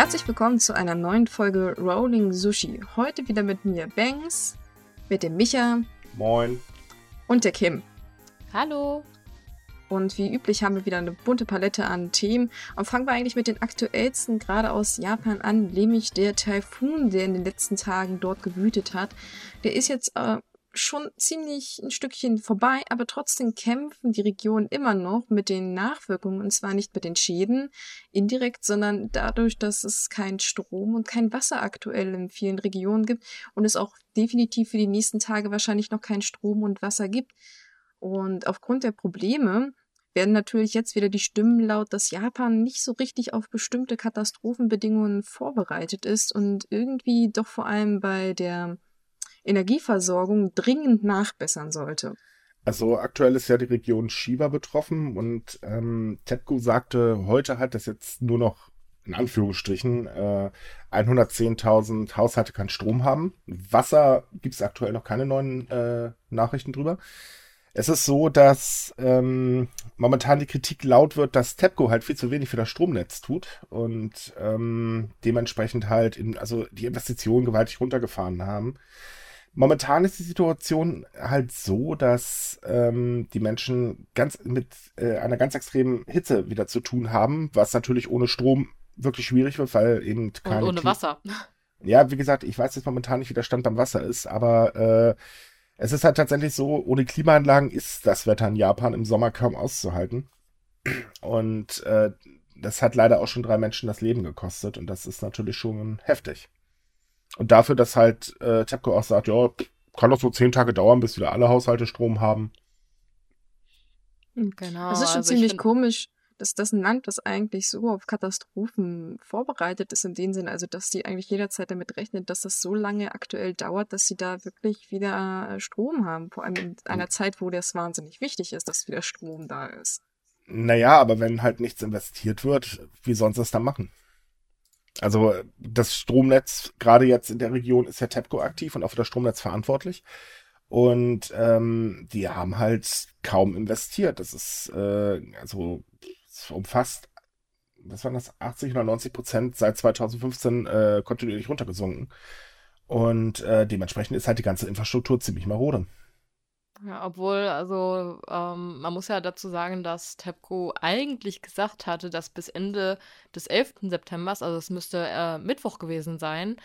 Herzlich willkommen zu einer neuen Folge Rolling Sushi. Heute wieder mit mir Banks, mit dem Micha. Moin. Und der Kim. Hallo. Und wie üblich haben wir wieder eine bunte Palette an Themen. Und fangen wir eigentlich mit den aktuellsten gerade aus Japan an, nämlich der Taifun, der in den letzten Tagen dort gewütet hat. Der ist jetzt äh, schon ziemlich ein Stückchen vorbei, aber trotzdem kämpfen die Regionen immer noch mit den Nachwirkungen und zwar nicht mit den Schäden indirekt, sondern dadurch, dass es kein Strom und kein Wasser aktuell in vielen Regionen gibt und es auch definitiv für die nächsten Tage wahrscheinlich noch kein Strom und Wasser gibt. Und aufgrund der Probleme werden natürlich jetzt wieder die Stimmen laut, dass Japan nicht so richtig auf bestimmte Katastrophenbedingungen vorbereitet ist und irgendwie doch vor allem bei der Energieversorgung dringend nachbessern sollte. Also aktuell ist ja die Region Shiba betroffen und ähm, TEPCO sagte heute halt, dass jetzt nur noch in Anführungsstrichen äh, 110.000 Haushalte keinen Strom haben. Wasser gibt es aktuell noch keine neuen äh, Nachrichten drüber. Es ist so, dass ähm, momentan die Kritik laut wird, dass TEPCO halt viel zu wenig für das Stromnetz tut und ähm, dementsprechend halt in, also die Investitionen gewaltig runtergefahren haben. Momentan ist die Situation halt so, dass ähm, die Menschen ganz mit äh, einer ganz extremen Hitze wieder zu tun haben, was natürlich ohne Strom wirklich schwierig wird, weil eben keine. Und ohne Wasser. Ja, wie gesagt, ich weiß jetzt momentan nicht, wie der Stand beim Wasser ist, aber äh, es ist halt tatsächlich so, ohne Klimaanlagen ist das Wetter in Japan im Sommer kaum auszuhalten. Und äh, das hat leider auch schon drei Menschen das Leben gekostet und das ist natürlich schon heftig. Und dafür, dass halt äh, TEPCO auch sagt, ja, kann doch so zehn Tage dauern, bis wieder alle Haushalte Strom haben. Genau. Das ist schon also ziemlich komisch, dass das ein Land, das eigentlich so auf Katastrophen vorbereitet ist, in dem Sinn, also dass die eigentlich jederzeit damit rechnet, dass das so lange aktuell dauert, dass sie da wirklich wieder äh, Strom haben. Vor allem in einer hm. Zeit, wo das wahnsinnig wichtig ist, dass wieder Strom da ist. Naja, aber wenn halt nichts investiert wird, wie sollen sie es dann machen? Also das Stromnetz, gerade jetzt in der Region, ist ja TEPCO aktiv und auch für das Stromnetz verantwortlich. Und ähm, die haben halt kaum investiert. Das ist, äh, also es umfasst, was waren das, 80 oder 90 Prozent seit 2015 äh, kontinuierlich runtergesunken. Und äh, dementsprechend ist halt die ganze Infrastruktur ziemlich marode. Ja, obwohl, also ähm, man muss ja dazu sagen, dass TEPCO eigentlich gesagt hatte, dass bis Ende des 11. September, also es müsste äh, Mittwoch gewesen sein,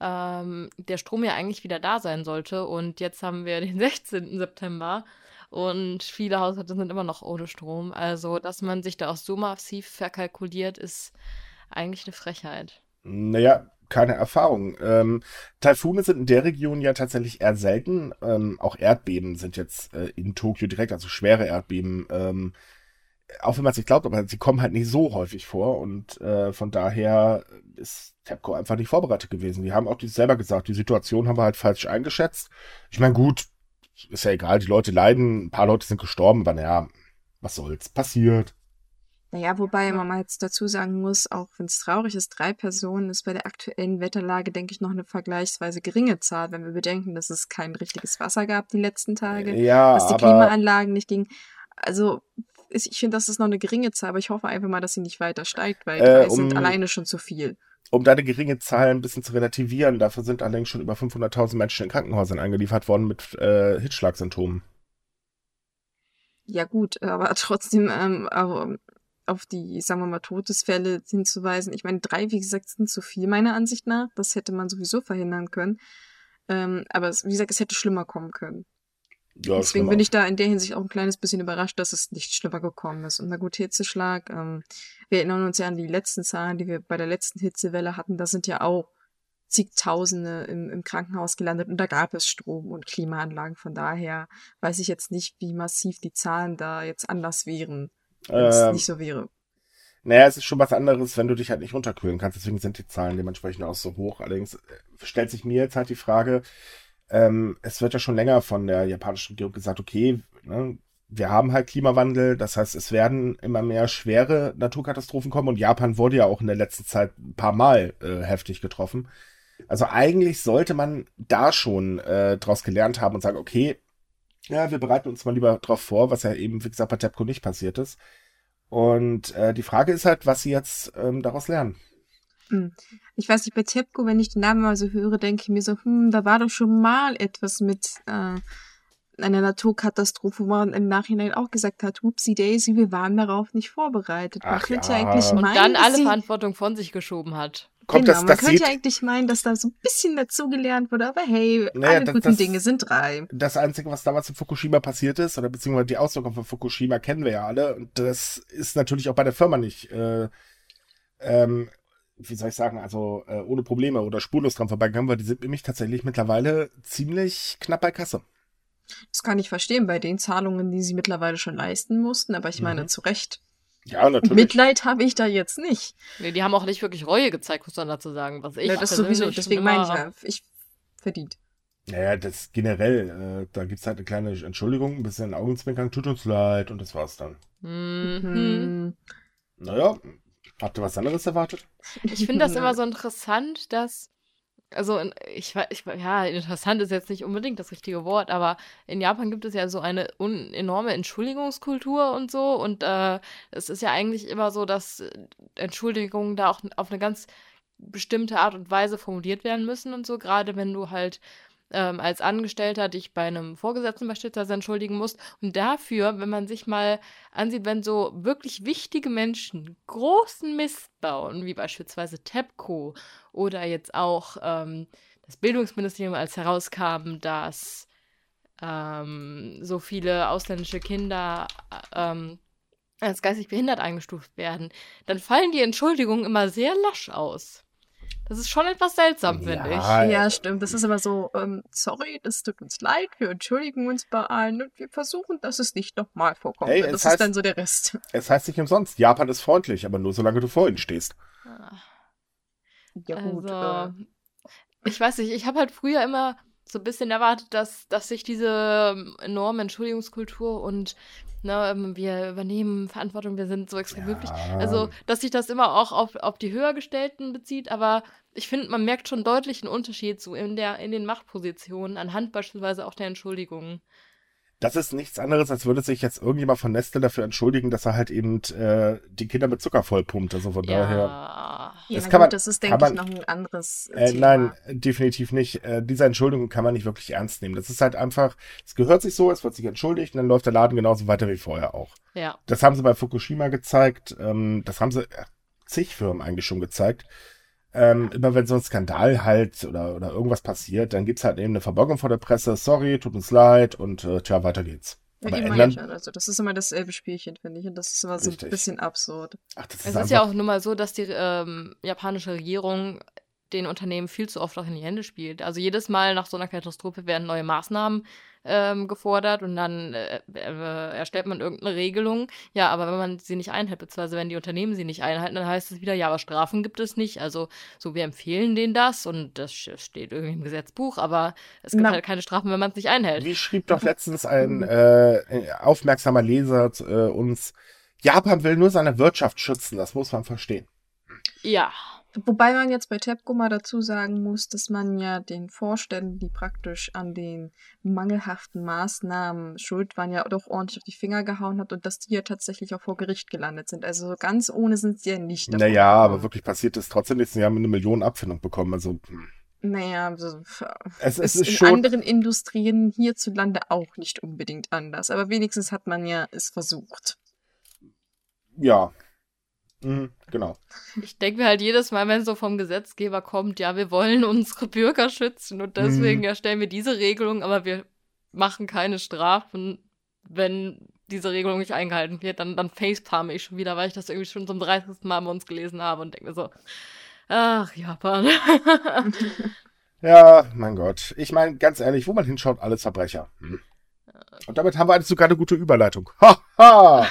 ähm, der Strom ja eigentlich wieder da sein sollte. Und jetzt haben wir den 16. September und viele Haushalte sind immer noch ohne Strom. Also, dass man sich da auch so massiv verkalkuliert, ist eigentlich eine Frechheit. Naja, keine Erfahrung. Ähm, Taifune sind in der Region ja tatsächlich eher selten. Ähm, auch Erdbeben sind jetzt äh, in Tokio direkt, also schwere Erdbeben. Ähm, auch wenn man es nicht glaubt, aber sie kommen halt nicht so häufig vor und äh, von daher ist TEPCO einfach nicht vorbereitet gewesen. Die haben auch die selber gesagt, die Situation haben wir halt falsch eingeschätzt. Ich meine, gut, ist ja egal, die Leute leiden, ein paar Leute sind gestorben, aber naja, was soll's, passiert. Naja, wobei man mal jetzt dazu sagen muss, auch wenn es traurig ist, drei Personen ist bei der aktuellen Wetterlage, denke ich, noch eine vergleichsweise geringe Zahl, wenn wir bedenken, dass es kein richtiges Wasser gab die letzten Tage, ja, dass die Klimaanlagen nicht gingen. Also ich finde, das ist noch eine geringe Zahl, aber ich hoffe einfach mal, dass sie nicht weiter steigt, weil drei äh, um, sind alleine schon zu viel. Um deine geringe Zahl ein bisschen zu relativieren, dafür sind allerdings schon über 500.000 Menschen in Krankenhäusern eingeliefert worden mit äh, Hitzschlagsymptomen. Ja gut, aber trotzdem, ähm, auf die, sagen wir mal, Todesfälle hinzuweisen. Ich meine, drei, wie gesagt, sind zu viel, meiner Ansicht nach. Das hätte man sowieso verhindern können. Ähm, aber wie gesagt, es hätte schlimmer kommen können. Ja, Deswegen bin ich da in der Hinsicht auch ein kleines bisschen überrascht, dass es nicht schlimmer gekommen ist. Und na gut, Hitzeschlag. Ähm, wir erinnern uns ja an die letzten Zahlen, die wir bei der letzten Hitzewelle hatten. Da sind ja auch zigtausende im, im Krankenhaus gelandet und da gab es Strom und Klimaanlagen. Von daher weiß ich jetzt nicht, wie massiv die Zahlen da jetzt anders wären wenn es ähm, nicht so wäre. Naja, es ist schon was anderes, wenn du dich halt nicht runterkühlen kannst. Deswegen sind die Zahlen dementsprechend auch so hoch. Allerdings äh, stellt sich mir jetzt halt die Frage, ähm, es wird ja schon länger von der japanischen Regierung gesagt, okay, ne, wir haben halt Klimawandel, das heißt, es werden immer mehr schwere Naturkatastrophen kommen und Japan wurde ja auch in der letzten Zeit ein paar Mal äh, heftig getroffen. Also eigentlich sollte man da schon äh, draus gelernt haben und sagen, okay, ja, wir bereiten uns mal lieber drauf vor, was ja eben, wie gesagt, bei TEPCO nicht passiert ist. Und äh, die Frage ist halt, was sie jetzt ähm, daraus lernen. Hm. Ich weiß nicht, bei Tepco, wenn ich den Namen mal so höre, denke ich mir so, hm, da war doch schon mal etwas mit äh, einer Naturkatastrophe, wo man im Nachhinein auch gesagt hat, Whoopsie Daisy, wir waren darauf nicht vorbereitet. Man Ach könnte ja. eigentlich Und meinen, dann dass alle sie- Verantwortung von sich geschoben hat. Kommt genau, das, man das könnte sieht, eigentlich meinen, dass da so ein bisschen dazugelernt wurde, aber hey, Naja, alle das- guten das- Dinge sind drei. das Einzige, was damals in Fukushima passiert ist, oder beziehungsweise die Auswirkungen von Fukushima kennen wir ja alle. Und das ist natürlich auch bei der Firma nicht, äh, ähm, wie soll ich sagen, also äh, ohne Probleme oder spurlos dran vorbeigegangen, weil die sind nämlich tatsächlich mittlerweile ziemlich knapp bei Kasse. Das kann ich verstehen bei den Zahlungen, die sie mittlerweile schon leisten mussten, aber ich meine, Mhm. zu Recht. Ja, natürlich. Mitleid habe ich da jetzt nicht. Nee, die haben auch nicht wirklich Reue gezeigt, muss man dazu sagen. Was ich Ja, das persönlich sowieso, deswegen meine ich ja, ich verdient. Naja, das generell, äh, da gibt's halt eine kleine Entschuldigung, ein bisschen Augenzwinkern, tut uns leid und das war's dann. Mhm. Hm. Naja, habt ihr was anderes erwartet? Ich finde das immer so interessant, dass, also in- ich weiß, ich, ja, interessant ist jetzt nicht unbedingt das richtige Wort, aber in Japan gibt es ja so eine enorme Entschuldigungskultur und so. Und äh, es ist ja eigentlich immer so, dass Entschuldigungen da auch auf eine ganz bestimmte Art und Weise formuliert werden müssen und so, gerade wenn du halt ähm, als Angestellter dich bei einem Vorgesetzten beispielsweise entschuldigen musst. Und dafür, wenn man sich mal ansieht, wenn so wirklich wichtige Menschen großen Mist bauen, wie beispielsweise TEPCO oder jetzt auch ähm, das Bildungsministerium, als herauskam, dass ähm, so viele ausländische Kinder äh, ähm, als geistig behindert eingestuft werden, dann fallen die Entschuldigungen immer sehr lasch aus. Das ist schon etwas seltsam, finde ich. Ja, Ja, stimmt. Das ist immer so, ähm, sorry, das tut uns leid, wir entschuldigen uns bei allen und wir versuchen, dass es nicht nochmal vorkommt. Hey, das heißt- ist dann so der Rest. Es heißt nicht umsonst, Japan ist freundlich, aber nur solange du vor ihnen stehst. Ah. Ja, gut. Also, äh, ich weiß nicht, ich habe halt früher immer so ein bisschen erwartet, dass, dass sich diese ähm, enorme Entschuldigungskultur und ne, ähm, wir übernehmen Verantwortung, wir sind so extrem glücklich. Also, dass sich das immer auch auf, auf die Höhergestellten bezieht, aber ich finde, man merkt schon deutlich einen Unterschied so in, der, in den Machtpositionen, anhand beispielsweise auch der Entschuldigungen. Das ist nichts anderes, als würde sich jetzt irgendjemand von Nestle dafür entschuldigen, dass er halt eben äh, die Kinder mit Zucker vollpumpt. Also von daher. Ja. ja, das na kann gut, man- das ist, denke ich, man- noch ein anderes Äh, Thema. nein, definitiv nicht. Äh, diese Entschuldigung kann man nicht wirklich ernst nehmen. Das ist halt einfach, es gehört sich so, es wird sich entschuldigt und dann läuft der Laden genauso weiter wie vorher auch. Ja. Das haben sie bei Fukushima gezeigt. Ähm, das haben sie äh, zig Firmen eigentlich schon gezeigt. Ähm, immer wenn so ein Skandal halt oder, oder irgendwas passiert, dann gibt's halt eben eine Verbeugung vor der Presse. Sorry, tut uns leid und äh, tja, weiter geht's. Ja, Aber eben ändern, meine ich ja. Also, das ist immer dasselbe Spielchen, finde ich. Und das ist immer so Richtig. ein bisschen absurd. ach, das ist, Es ist einfach, ja auch nun mal so, dass die ähm, japanische Regierung den Unternehmen viel zu oft auch in die Hände spielt. Also jedes Mal nach so einer Katastrophe werden neue Maßnahmen ähm, gefordert und dann äh, äh, erstellt man irgendeine Regelung. Ja, aber wenn man sie nicht einhält, beziehungsweise wenn die Unternehmen sie nicht einhalten, dann heißt es wieder, ja, aber Strafen gibt es nicht. Also so, wir empfehlen denen das und das steht irgendwie im Gesetzbuch, aber es gibt Na. halt keine Strafen, wenn man es nicht einhält. Wie schrieb doch letztens ein äh, aufmerksamer Leser äh, uns, Japan will nur seine Wirtschaft schützen, das muss man verstehen. Ja. Wobei man jetzt bei TEPCO mal dazu sagen muss, dass man ja den Vorständen, die praktisch an den mangelhaften Maßnahmen schuld waren, ja doch ordentlich auf die Finger gehauen hat und dass die ja tatsächlich auch vor Gericht gelandet sind. Also so ganz ohne sind sie ja nicht. davon Naja, aber wirklich passiert ist trotzdem nichts. Sie haben eine Million Abfindung bekommen. Also hm. Naja, also, es, es ist ist in schon. anderen Industrien hierzulande auch nicht unbedingt anders. Aber wenigstens hat man ja es versucht. Ja. Mhm, genau. Ich denke mir halt jedes Mal, wenn so vom Gesetzgeber kommt, ja, wir wollen unsere Bürger schützen und deswegen Mhm. erstellen wir diese Regelung, aber wir machen keine Strafen, wenn diese Regelung nicht eingehalten wird, dann, dann facepalme ich schon wieder, weil ich das irgendwie schon zum 30. Mal bei uns gelesen habe und denke mir so, ach, Japan. Ja, mein Gott. Ich meine, ganz ehrlich, wo man hinschaut, alles Verbrecher. Hm. Und damit haben wir eigentlich sogar eine gute Überleitung. Ha, ha!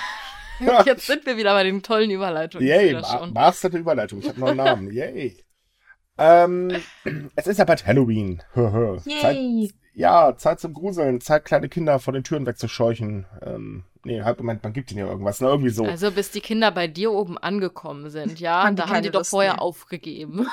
Jetzt sind wir wieder bei den tollen Überleitungen. Yay, Ma schon. Master der Überleitung. Ich habe einen neuen Namen. Yay. Ähm, es ist ja bald Halloween. Zeit, Yay! ja, Zeit zum Gruseln. Zeit, kleine Kinder vor den Türen wegzuscheuchen. Ähm, nee, halt, Moment, man gibt ihnen ja irgendwas. Na, irgendwie so. Also bis die Kinder bei dir oben angekommen sind, ja, Haben da haben die doch vorher mehr. aufgegeben.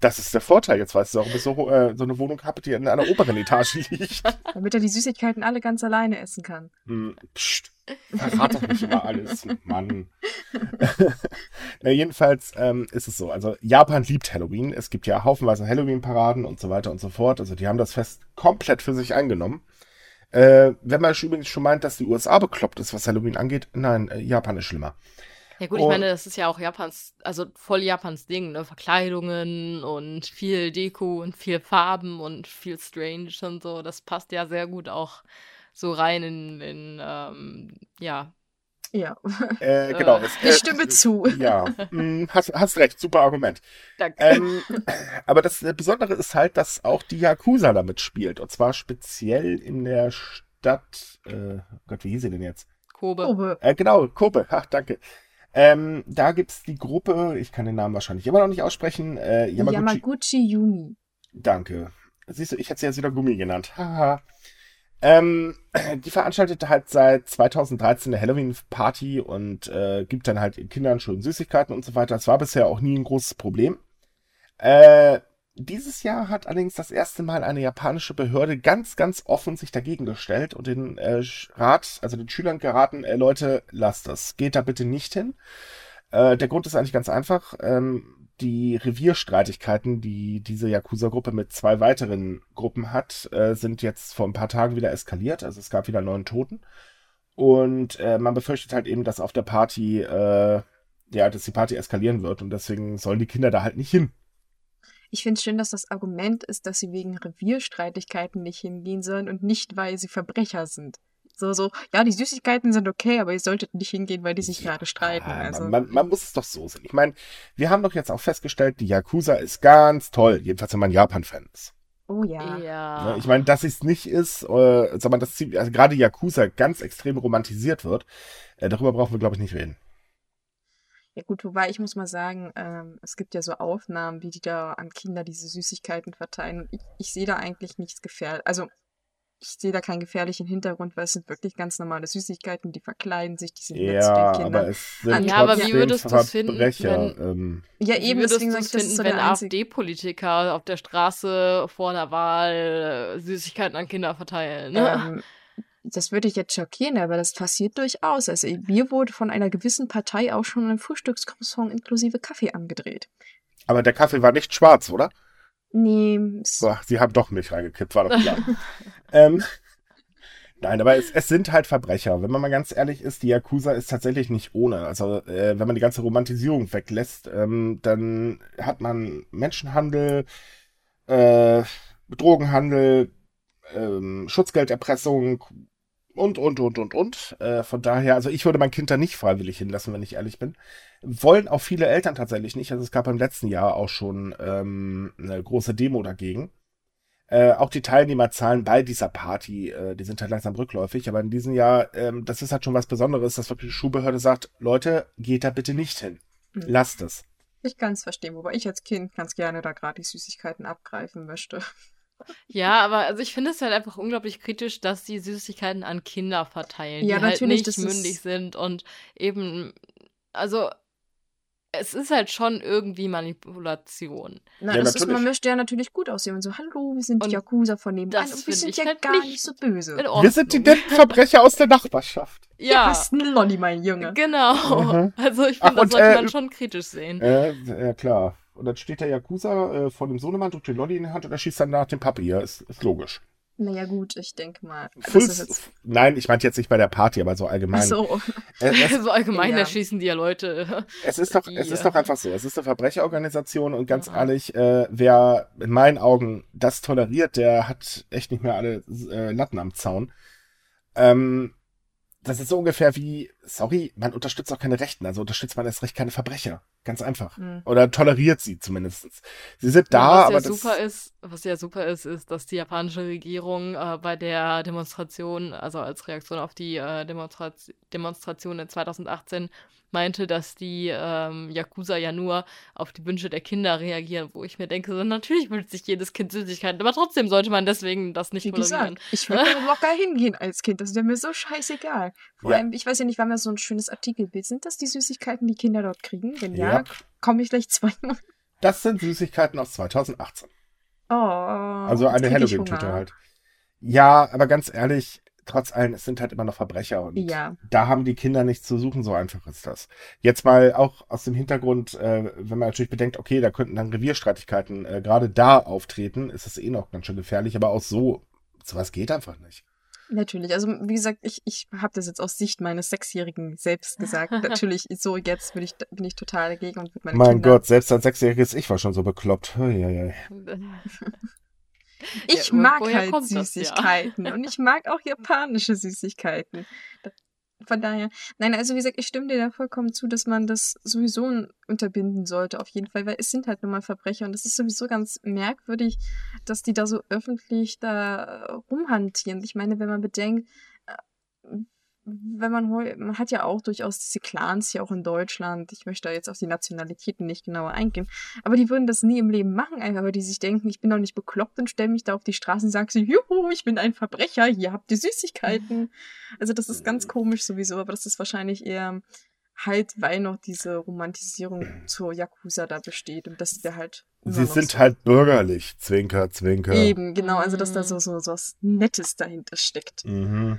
Das ist der Vorteil. Jetzt weißt du auch, ob ich so, äh, so eine Wohnung habe, die in einer oberen Etage liegt. Damit er die Süßigkeiten alle ganz alleine essen kann. Hm, pst, verrat doch nicht immer alles, Mann. Na, jedenfalls ähm, ist es so. Also Japan liebt Halloween. Es gibt ja haufenweise Halloween-Paraden und so weiter und so fort. Also die haben das Fest komplett für sich eingenommen. Äh, wenn man übrigens schon meint, dass die USA bekloppt ist, was Halloween angeht, nein, äh, Japan ist schlimmer. Ja gut, ich meine, das ist ja auch Japans, also voll Japans Ding, ne? Verkleidungen und viel Deko und viel Farben und viel Strange und so. Das passt ja sehr gut auch so rein in, in ähm, ja. Ja. Äh, genau. Es, ich stimme äh, zu. Ja, hm, hast, hast recht, super Argument. Danke. Ähm, aber das Besondere ist halt, dass auch die Yakuza damit spielt. Und zwar speziell in der Stadt, äh, Gott, wie hieß sie denn jetzt? Kobe. Kobe. Äh, genau, Kobe. Ach, danke. Ähm, da gibt's die Gruppe, ich kann den Namen wahrscheinlich immer noch nicht aussprechen, äh, Yamaguchi. Yamaguchi Yumi. Danke. Siehst du, ich hätte sie jetzt wieder Gummi genannt. Haha. ähm, die veranstaltet halt seit 2013 eine Halloween-Party und äh, gibt dann halt Kindern schön Süßigkeiten und so weiter. Das war bisher auch nie ein großes Problem. Äh, dieses Jahr hat allerdings das erste Mal eine japanische Behörde ganz, ganz offen sich dagegen gestellt und den äh, Rat, also den Schülern geraten, äh, Leute, lasst das, geht da bitte nicht hin. Äh, der Grund ist eigentlich ganz einfach. Ähm, die Revierstreitigkeiten, die diese Yakuza-Gruppe mit zwei weiteren Gruppen hat, äh, sind jetzt vor ein paar Tagen wieder eskaliert. Also es gab wieder neun Toten. Und äh, man befürchtet halt eben, dass auf der Party, äh, ja, dass die Party eskalieren wird und deswegen sollen die Kinder da halt nicht hin. Ich finde es schön, dass das Argument ist, dass sie wegen Revierstreitigkeiten nicht hingehen sollen und nicht, weil sie Verbrecher sind. So, so, ja, die Süßigkeiten sind okay, aber ihr solltet nicht hingehen, weil die sich ja, gerade streiten. Also. Man, man, muss es doch so sehen. Ich meine, wir haben doch jetzt auch festgestellt, die Yakuza ist ganz toll. Jedenfalls, wenn man Japan-Fan ist. Oh ja. Ja. Ne, ich meine, dass es nicht ist, äh, mal, dass also gerade Yakuza ganz extrem romantisiert wird, äh, darüber brauchen wir, glaube ich, nicht reden. Ja gut, wobei ich muss mal sagen, ähm, es gibt ja so Aufnahmen, wie die da an Kinder diese Süßigkeiten verteilen. Ich, ich sehe da eigentlich nichts gefährlich. Also ich sehe da keinen gefährlichen Hintergrund, weil es sind wirklich ganz normale Süßigkeiten, die verkleiden sich, die sind nett zu den Ja, Kindern. aber es sind Ja, aber wie würdest du's finden, Verbrecher. wenn- ähm, ja, Wie eben, würdest deswegen du es ich, finden, so wenn. AfD-Politiker auf der Straße vor einer Wahl Süßigkeiten an Kinder verteilen? Ne? Ähm, das würde ich jetzt schockieren, aber das passiert durchaus. Also mir wurde von einer gewissen Partei auch schon ein Frühstückscroissant inklusive Kaffee angedreht. aber der Kaffee war nicht schwarz, oder? Nee, So, sie haben doch Milch reingekippt, war doch klar. ähm, nein, aber es, es sind halt Verbrecher. Wenn man mal ganz ehrlich ist, die Yakuza ist tatsächlich nicht ohne. Also, äh, wenn man die ganze Romantisierung weglässt, ähm, dann hat man Menschenhandel, äh, Drogenhandel, ähm, Schutzgelderpressung und, und, und, und, und. Äh, von daher, also ich würde mein Kind da nicht freiwillig hinlassen, wenn ich ehrlich bin. Wollen auch viele Eltern tatsächlich nicht. Also es gab im letzten Jahr auch schon ähm, eine große Demo dagegen. Äh, auch die Teilnehmerzahlen bei dieser Party, äh, die sind halt langsam rückläufig, aber in diesem Jahr, ähm, das ist halt schon was Besonderes, dass wirklich die Schulbehörde sagt, Leute, geht da bitte nicht hin. Mhm. Lasst es. ich kann es verstehen, wobei ich als Kind ganz gerne da gerade die Süßigkeiten abgreifen möchte. Ja, aber also ich finde es halt einfach unglaublich kritisch, dass die Süßigkeiten an Kinder verteilen, Ja, die halt natürlich, nicht mündig sind und eben, also es ist halt schon irgendwie Manipulation. Na, Ja, das ist, man möchte ja natürlich gut aussehen und so, hallo, wir sind die Und Yakuza von nebenan das und wir sind ich ja halt gar nicht nicht so böse. Wir sind die netten Verbrecher aus der Nachbarschaft. Ja, Ja, was ein Lolli, mein Junge. genau. Mhm. Also ich finde, das und, sollte äh, man schon kritisch sehen. Äh, ja klar. Und dann steht der Yakuza äh, vor dem Sohnemann, drückt den Lolli in die Hand und er schießt dann nach dem Papi. Ja, ist, ist logisch. Naja, gut, ich denke mal. Das Full, ist jetzt. Nein, ich meinte jetzt nicht bei der Party, aber so allgemein. Ach so. Es, so allgemein ja. erschießen die ja Leute. es, ist doch, es Die, ist äh, doch einfach so. Es ist eine Verbrecherorganisation und ganz Aha. ehrlich, äh, wer in meinen Augen das toleriert, der hat echt nicht mehr alle äh, Latten am Zaun. Ähm, das ist so ungefähr wie, sorry, man unterstützt auch keine Rechten, also unterstützt man erst recht keine Verbrecher. Ganz einfach. Hm. Oder toleriert sie zumindest. Sie sind da, Ja, was aber ja das, super ist, was ja super ist, ist, dass die japanische Regierung äh, bei der Demonstration, also als Reaktion auf die äh, Demonstraz Demonstration in 2018, meinte, dass die ähm, Yakuza ja nur auf die Wünsche der Kinder reagieren, wo ich mir denke, so, natürlich wünscht sich jedes Kind Süßigkeiten, aber trotzdem sollte man deswegen das nicht Wie tolerieren. gesagt, ich würde locker hingehen als Kind. Das wäre mir so scheißegal. Vor Ja. allem, ich weiß ja nicht, wann wir so ein schönes Artikelbild. Sind das die Süßigkeiten, die Kinder dort kriegen? Wenn ja, Ja. komme ich gleich zweimal. Das sind Süßigkeiten aus 2018. Oh, Also eine Halloween-Tüte halt. Ja, aber ganz ehrlich, trotz allem, es sind halt immer noch Verbrecher und Ja. da haben die Kinder nichts zu suchen, so einfach ist das. Jetzt mal auch aus dem Hintergrund, äh, wenn man natürlich bedenkt, okay, da könnten dann Revierstreitigkeiten äh, gerade da auftreten, ist es eh noch ganz schön gefährlich, aber auch so, sowas geht einfach nicht. Natürlich. Also, wie gesagt, ich, ich habe das jetzt aus Sicht meines Sechsjährigen selbst gesagt. Natürlich, so jetzt bin ich, bin ich total dagegen und würde meine mein Kinder. Gott, selbst als Sechsjähriges Ich war schon so bekloppt. Uiuiui. Ich Ja, mag halt das, ja? Süßigkeiten und ich mag auch japanische Süßigkeiten. Von daher, nein, also wie gesagt, ich stimme dir da vollkommen zu, dass man das sowieso unterbinden sollte, auf jeden Fall, weil es sind halt nun mal Verbrecher und es ist sowieso ganz merkwürdig, dass die da so öffentlich da rumhantieren. Ich meine, wenn man bedenkt, äh, wenn man man hat ja auch durchaus diese Clans hier auch in Deutschland. Ich möchte da jetzt auf die Nationalitäten nicht genauer eingehen. Aber die würden das nie im Leben machen, einfach weil die sich denken, ich bin doch nicht bekloppt und stelle mich da auf die Straße und sage so, juhu, ich bin ein Verbrecher, hier habt ihr Süßigkeiten. Also das ist ganz komisch sowieso, aber das ist wahrscheinlich eher halt, weil noch diese Romantisierung zur Yakuza da besteht und dass wir halt Sie sind so halt bürgerlich. Zwinker, zwinker. eben, genau, also dass da Mhm. so, so, so was Nettes dahinter steckt. Mhm.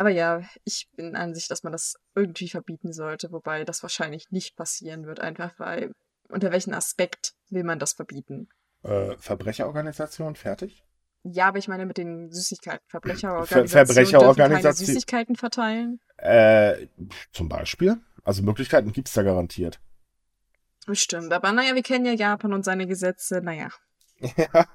Aber ja, ich bin an sich, dass man das irgendwie verbieten sollte, wobei das wahrscheinlich nicht passieren wird, einfach weil, unter welchem Aspekt will man das verbieten? Äh, Verbrecherorganisation, fertig? Ja, aber ich meine mit den Süßigkeiten. Ver Verbrecherorganisationen dürfen keine Verbrecherorganisation- Süßigkeiten verteilen. Äh, zum Beispiel? Also Möglichkeiten gibt's da garantiert. Bestimmt. Aber naja, wir kennen ja Japan und seine Gesetze. Naja.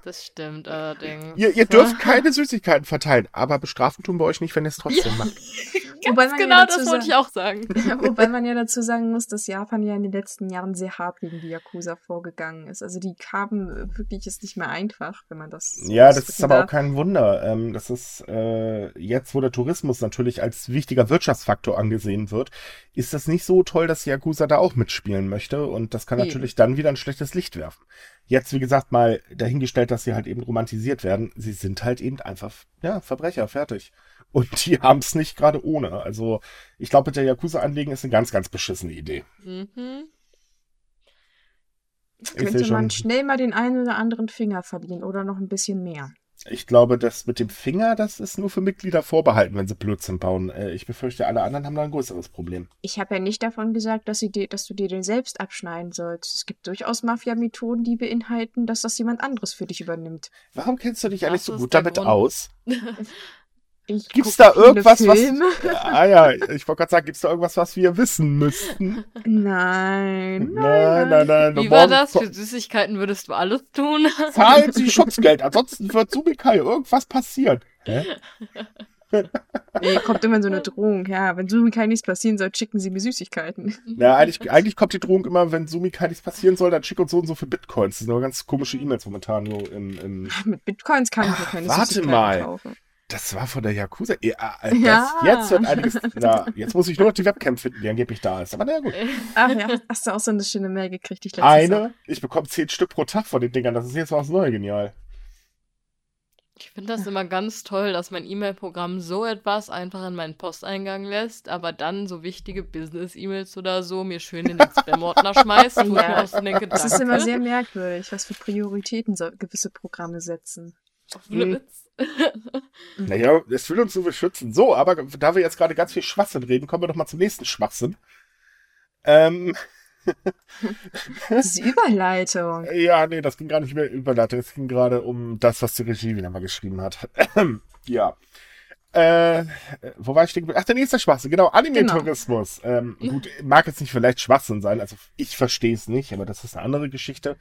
Das stimmt allerdings. Ihr, ihr dürft keine Süßigkeiten verteilen, aber bestrafen tun wir euch nicht, wenn ihr es trotzdem macht. Wobei man ja genau, dazu das wollte ich auch sagen. Wobei man ja dazu sagen muss, dass Japan ja in den letzten Jahren sehr hart gegen die Yakuza vorgegangen ist. Also die haben äh, wirklich es nicht mehr einfach, wenn man das. so Ja, das ist aber auch darf. kein Wunder. Ähm, das ist äh, jetzt, wo der Tourismus natürlich als wichtiger Wirtschaftsfaktor angesehen wird, ist das nicht so toll, dass Yakuza da auch mitspielen möchte und das kann Eben. natürlich dann wieder ein schlechtes Licht werfen. Jetzt, wie gesagt, mal dahingestellt, dass sie halt eben romantisiert werden. Sie sind halt eben einfach, ja, Verbrecher, fertig. Und die haben es nicht gerade ohne. Also, ich glaube, mit der Yakuza-Anlegen ist eine ganz, ganz beschissene Idee. Mhm. Könnte man schon, schnell mal den einen oder anderen Finger verlieren oder noch ein bisschen mehr. Ich glaube, das mit dem Finger, das ist nur für Mitglieder vorbehalten, wenn sie Blödsinn bauen. Äh, ich befürchte, alle anderen haben da ein größeres Problem. Ich habe ja nicht davon gesagt, dass, sie dir, dass du dir den selbst abschneiden sollst. Es gibt durchaus Mafia-Methoden, die beinhalten, dass das jemand anderes für dich übernimmt. Warum kennst du dich eigentlich so gut damit Grund. aus? Ich Gibt's da irgendwas, was. Filme. Ah ja, ich wollte gerade sagen, gibt's da irgendwas, was wir wissen müssten? Nein, Nein, nein, nein. Wie war das? Für Süßigkeiten würdest du alles tun? Zahlen Sie Schutzgeld, ansonsten wird Sumikai irgendwas passieren. Hä? Nee, kommt immer so eine Drohung. Ja, wenn Sumikai nichts passieren soll, schicken sie mir Süßigkeiten. Na, eigentlich, eigentlich kommt die Drohung immer, wenn Sumikai nichts passieren soll, dann schick uns so und so für Bitcoins. Das sind aber ganz komische E-Mails momentan nur im, im. Mit Bitcoins kann ich mir keine warte Süßigkeiten mal. kaufen. Das war von der Yakuza. Ja, das, Ja. Jetzt wird einiges. Na, jetzt muss ich nur noch die Webcam finden, die angeblich da ist. Aber naja, gut. Ach ja, hast du auch so eine schöne Mail gekriegt, ich Eine, ich bekomme zehn Stück pro Tag von den Dingern. Das ist jetzt was Neues genial. Ich finde das immer ganz toll, dass mein E-Mail-Programm so etwas einfach in meinen Posteingang lässt, aber dann so wichtige Business-E-Mails oder so mir schön in den Spam-Ordner schmeißt, Ja. Das ist immer sehr merkwürdig, was für Prioritäten so gewisse Programme setzen. Mhm. Witz. Naja, es will uns so beschützen. So, aber da wir jetzt gerade ganz viel Schwachsinn reden, kommen wir doch mal zum nächsten Schwachsinn. Ähm, Diese Überleitung. ja, nee, das ging gar nicht mehr überleitet. Es ging gerade um das, was die Regie wieder mal geschrieben hat. ja. Äh, wo war ich stehen? Ach, der nächste Schwachsinn, genau, Anime-Tourismus. Ähm, gut, mag jetzt nicht vielleicht Schwachsinn sein, also ich verstehe es nicht, aber das ist eine andere Geschichte.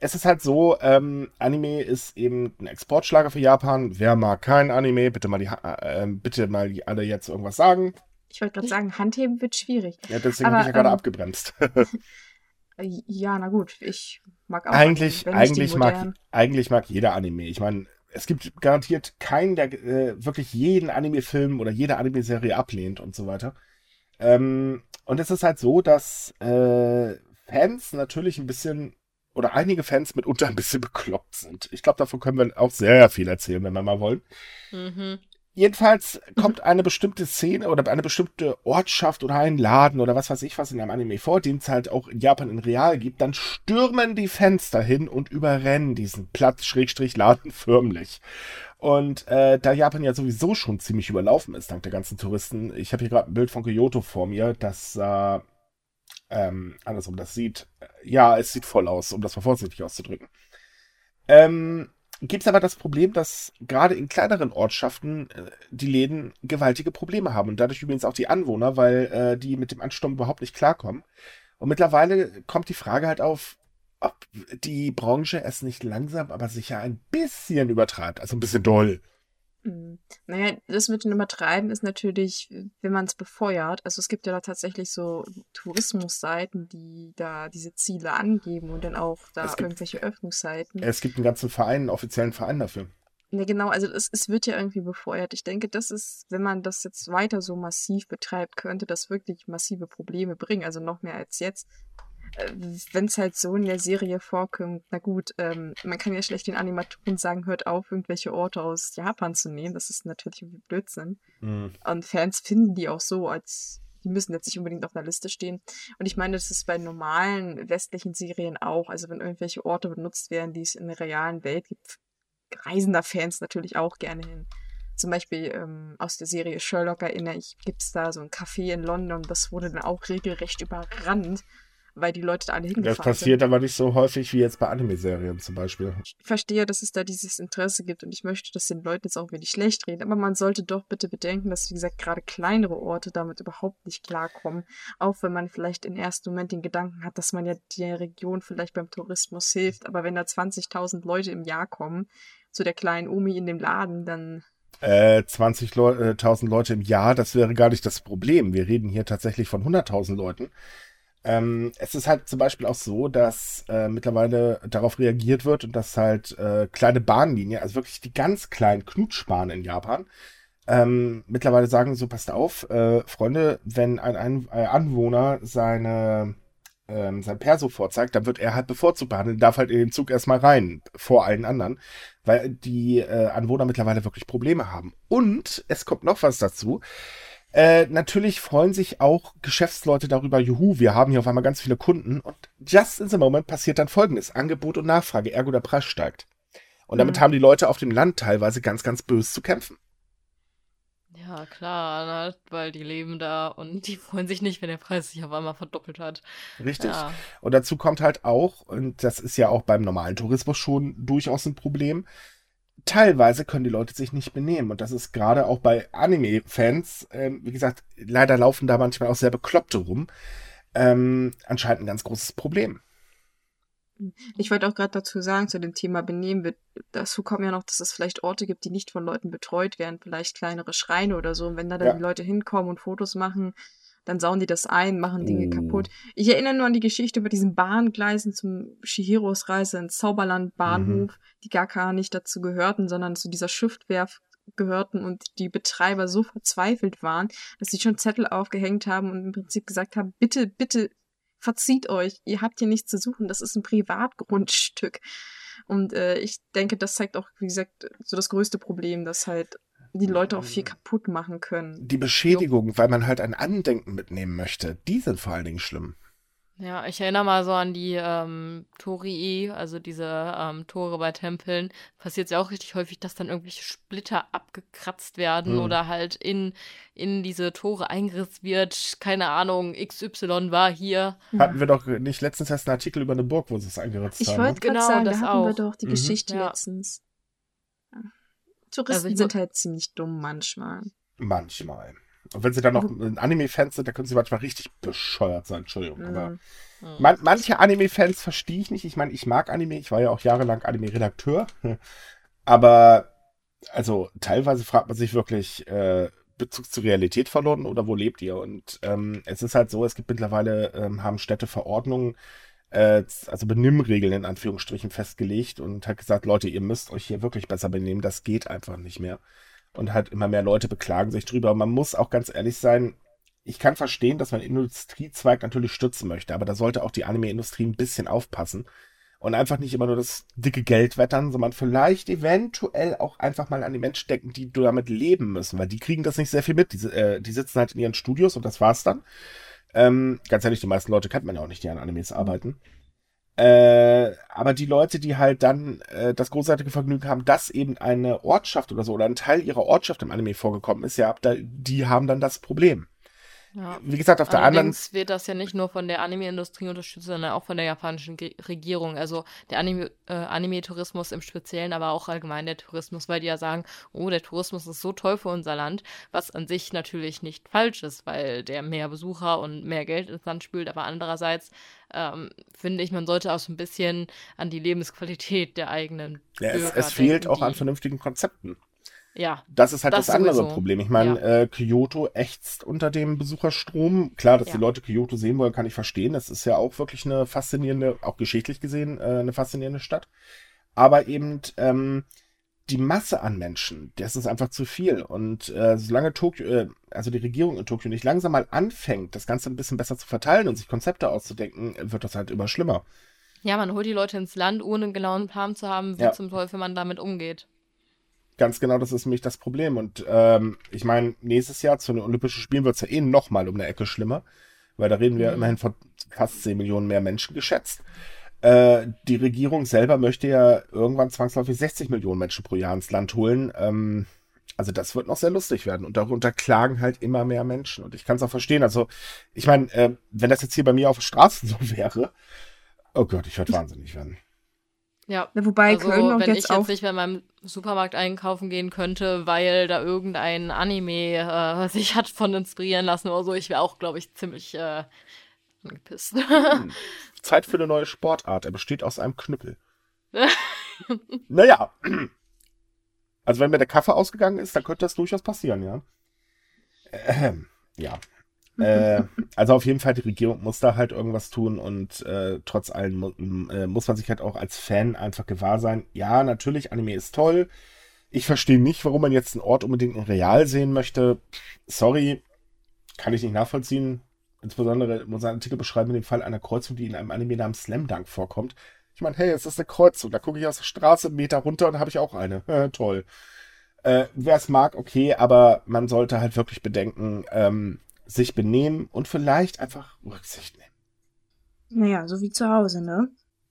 Es ist halt so, ähm, Anime ist eben ein Exportschlager für Japan. Wer mag kein Anime? Bitte mal die, äh, bitte mal die alle jetzt irgendwas sagen. Ich wollte gerade sagen, Handheben wird schwierig. Ja, deswegen habe ich ja gerade ähm, abgebremst. Äh, Ja, na gut, ich mag auch eigentlich, Anime, eigentlich, mag, eigentlich mag jeder Anime. Ich meine, es gibt garantiert keinen, der äh, wirklich jeden Anime-Film oder jede Anime-Serie ablehnt und so weiter. Ähm, und es ist halt so, dass äh, Fans natürlich ein bisschen oder einige Fans mitunter ein bisschen bekloppt sind. Ich glaube, davon können wir auch sehr viel erzählen, wenn wir mal wollen. Mhm. Jedenfalls kommt eine bestimmte Szene oder eine bestimmte Ortschaft oder ein Laden oder was weiß ich was in einem Anime vor, den es halt auch in Japan in Real gibt, dann stürmen die Fenster hin und überrennen diesen Platz Schrägstrich Laden förmlich. Und äh, da Japan ja sowieso schon ziemlich überlaufen ist dank der ganzen Touristen, ich habe hier gerade ein Bild von Kyoto vor mir, das äh, ähm, andersrum, das sieht, ja, es sieht voll aus, um das mal vorsichtig auszudrücken. Ähm, gibt es aber das Problem, dass gerade in kleineren Ortschaften äh, die Läden gewaltige Probleme haben und dadurch übrigens auch die Anwohner, weil äh, die mit dem Ansturm überhaupt nicht klarkommen. Und mittlerweile kommt die Frage halt auf, ob die Branche es nicht langsam, aber sicher ein bisschen übertreibt, also ein bisschen doll. Mhm. Naja, das mit dem Übertreiben ist natürlich, wenn man es befeuert. Also es gibt ja da tatsächlich so Tourismusseiten, die da diese Ziele angeben und dann auch da gibt- irgendwelche Öffnungszeiten. Es gibt einen ganzen Verein, einen offiziellen Verein dafür. Ne, genau, also es, es wird ja irgendwie befeuert. Ich denke, das ist, wenn man das jetzt weiter so massiv betreibt, könnte das wirklich massive Probleme bringen, also noch mehr als jetzt. Wenn es halt so in der Serie vorkommt, na gut, ähm, man kann ja schlecht den Animatoren sagen, hört auf, irgendwelche Orte aus Japan zu nehmen. Das ist natürlich irgendwie Blödsinn. Hm. Und Fans finden die auch so, als die müssen jetzt nicht unbedingt auf einer Liste stehen. Und ich meine, das ist bei normalen westlichen Serien auch. Also wenn irgendwelche Orte benutzt werden, die es in der realen Welt gibt, reisen da Fans natürlich auch gerne hin. Zum Beispiel ähm, aus der Serie Sherlock erinnere ich, gibt es da so ein Café in London, das wurde dann auch regelrecht überrannt, weil die Leute da alle hingefahren Das passiert aber nicht so häufig wie jetzt bei Anime-Serien zum Beispiel. ich verstehe, dass es da dieses Interesse gibt und ich möchte das den Leuten jetzt auch wenig schlecht reden, aber man sollte doch bitte bedenken, dass, wie gesagt, gerade kleinere Orte damit überhaupt nicht klarkommen. Auch wenn man vielleicht im ersten Moment den Gedanken hat, dass man ja der Region vielleicht beim Tourismus hilft, aber wenn da 20.000 Leute im Jahr kommen, zu der kleinen Omi in dem Laden, dann Äh, 20.000 Leu äh, Leute im Jahr, das wäre gar nicht das Problem. Wir reden hier tatsächlich von 100.000 Leuten. Ähm, es ist halt zum Beispiel auch so, dass äh, mittlerweile darauf reagiert wird und dass halt äh, kleine Bahnlinien, also wirklich die ganz kleinen Knutschbahnen in Japan, ähm, mittlerweile sagen so, passt auf, äh, Freunde, wenn ein, ein äh, Anwohner seine ähm, sein Perso vorzeigt, dann wird er halt bevorzugt behandelt, darf halt in den Zug erstmal rein, vor allen anderen, weil die äh, Anwohner mittlerweile wirklich Probleme haben. Und es kommt noch was dazu. Äh, natürlich freuen sich auch Geschäftsleute darüber, juhu, wir haben hier auf einmal ganz viele Kunden und just in the moment passiert dann folgendes, Angebot und Nachfrage, ergo der Preis steigt. Und damit Mhm. haben die Leute auf dem Land teilweise ganz, ganz böse zu kämpfen. Ja, klar, ne? weil die leben da und die freuen sich nicht, wenn der Preis sich auf einmal verdoppelt hat. Richtig? Ja. Und dazu kommt halt auch, und das ist ja auch beim normalen Tourismus schon durchaus ein Problem, teilweise können die Leute sich nicht benehmen. Und das ist gerade auch bei Anime-Fans, ähm, wie gesagt, leider laufen da manchmal auch sehr Bekloppte rum, ähm, anscheinend ein ganz großes Problem. Ich wollte auch gerade dazu sagen, zu dem Thema Benehmen, wird, dazu kommt ja noch, dass es vielleicht Orte gibt, die nicht von Leuten betreut werden, vielleicht kleinere Schreine oder so. Und wenn da dann Ja. die Leute hinkommen und Fotos machen, dann sauen die das ein, machen Dinge Oh. kaputt. Ich erinnere nur an die Geschichte über diesen Bahngleisen zum Shihiros Reise ins Zauberland Bahnhof, die gar gar nicht dazu gehörten, sondern zu dieser Schiffwerft gehörten und die Betreiber so verzweifelt waren, dass sie schon Zettel aufgehängt haben und im Prinzip gesagt haben, bitte, bitte verzieht euch, ihr habt hier nichts zu suchen, das ist ein Privatgrundstück. Und äh, ich denke, das zeigt auch, wie gesagt, so das größte Problem, dass halt die Leute auch viel kaputt machen können. Die Beschädigung, weil man halt ein Andenken mitnehmen möchte, die sind vor allen Dingen schlimm. Ja, ich erinnere mal so an die ähm, Torii, also diese ähm, Tore bei Tempeln. Passiert ja auch richtig häufig, dass dann irgendwelche Splitter abgekratzt werden Mhm. oder halt in, in diese Tore eingeritzt wird. Keine Ahnung, XY war hier. Hatten wir doch nicht letztens erst einen Artikel über eine Burg, wo sie es eingeritzt Ich haben. wollte ne? gerade Genau, sagen, da das hatten wir auch. doch die Mhm. Geschichte Ja. letztens. Touristen Also sind halt ziemlich dumm manchmal. Manchmal. Und wenn sie dann noch Anime-Fans sind, dann können sie manchmal richtig bescheuert sein. Entschuldigung. Aber Mhm. Hm. Man, manche Anime-Fans verstehe ich nicht. Ich meine, ich mag Anime. Ich war ja auch jahrelang Anime-Redakteur. Aber, also, teilweise fragt man sich wirklich, äh, Bezug zur Realität verloren oder wo lebt ihr? Und ähm, es ist halt so, es gibt mittlerweile, ähm, haben Städte Verordnungen, äh, also Benimmregeln in Anführungsstrichen festgelegt und hat gesagt, Leute, ihr müsst euch hier wirklich besser benehmen. Das geht einfach nicht mehr. Und halt immer mehr Leute beklagen sich drüber. Und man muss auch ganz ehrlich sein, ich kann verstehen, dass man Industriezweig natürlich stützen möchte, aber da sollte auch die Anime-Industrie ein bisschen aufpassen und einfach nicht immer nur das dicke Geld wettern, sondern vielleicht eventuell auch einfach mal an die Menschen denken, die damit leben müssen, weil die kriegen das nicht sehr viel mit. Die, äh, die sitzen halt in ihren Studios und das war's dann. Ähm, ganz ehrlich, die meisten Leute kennt man ja auch nicht, die an Animes arbeiten. Äh, aber die Leute, die halt dann äh, das großartige Vergnügen haben, dass eben eine Ortschaft oder so oder ein Teil ihrer Ortschaft im Anime vorgekommen ist, ja, die haben dann das Problem. Ja. Wie gesagt, auf der anderen Allerdings wird das ja nicht nur von der Anime-Industrie unterstützt, sondern auch von der japanischen Ge Regierung. Also der Anime- äh, Anime-Tourismus im Speziellen, aber auch allgemein der Tourismus, weil die ja sagen, oh, der Tourismus ist so toll für unser Land, was an sich natürlich nicht falsch ist, weil der mehr Besucher und mehr Geld ins Land spült. Aber andererseits ähm, finde ich, man sollte auch so ein bisschen an die Lebensqualität der eigenen ja, es, es fehlt denken, auch an vernünftigen Konzepten. Ja, Das ist halt das, Das andere sowieso. Problem. Ich meine, äh, Kyoto ächzt unter dem Besucherstrom. Klar, dass Ja. die Leute Kyoto sehen wollen, kann ich verstehen. Das ist ja auch wirklich eine faszinierende, auch geschichtlich gesehen, äh, eine faszinierende Stadt. Aber eben ähm, die Masse an Menschen, das ist einfach zu viel. Und äh, solange Tokio, äh, also die Regierung in Tokio nicht langsam mal anfängt, das Ganze ein bisschen besser zu verteilen und sich Konzepte auszudenken, wird das halt immer schlimmer. ja, man holt die Leute ins Land, ohne einen genauen Plan zu haben, wie Ja. zum Teufel man damit umgeht. Ganz genau, das ist nämlich das Problem. Und ähm, ich meine, nächstes Jahr zu den Olympischen Spielen wird es ja eh nochmal um eine Ecke schlimmer, weil da reden wir ja Mhm. immerhin von fast 10 Millionen mehr Menschen geschätzt. Äh, die Regierung selber möchte ja irgendwann zwangsläufig 60 Millionen Menschen pro Jahr ins Land holen. Ähm, also das wird noch sehr lustig werden. Und darunter klagen halt immer mehr Menschen. Und ich kann es auch verstehen. Also ich meine, äh, wenn das jetzt hier bei mir auf der Straße so wäre, oh Gott, ich würde wahnsinnig werden. Ja. Wobei also, Köln auch wenn jetzt ich auch. jetzt nicht mehr in meinem Supermarkt einkaufen gehen könnte, weil da irgendein Anime äh, sich hat von inspirieren lassen oder so, ich wäre auch, glaube ich, ziemlich äh, angepisst. Hm. Zeit für eine neue Sportart. Er besteht aus einem Knüppel. naja. Also wenn mir der Kaffee ausgegangen ist, dann könnte das durchaus passieren, ja. Ähm, ja. Äh, also auf jeden Fall, die Regierung muss da halt irgendwas tun und äh, trotz allem mu äh, muss man sich halt auch als Fan einfach gewahr sein. Ja, natürlich, Anime ist toll. Ich verstehe nicht, warum man jetzt einen Ort unbedingt in Real sehen möchte. Sorry, kann ich nicht nachvollziehen. Insbesondere muss ein Artikel beschreiben in dem Fall einer Kreuzung, die in einem Anime namens Slam Dunk vorkommt. Ich meine, hey, es ist eine Kreuzung. Da gucke ich aus der Straße einen Meter runter und habe ich auch eine. Toll. Äh, Wer es mag, okay, aber man sollte halt wirklich bedenken, ähm, sich benehmen und vielleicht einfach Rücksicht nehmen. Naja, so wie zu Hause, ne?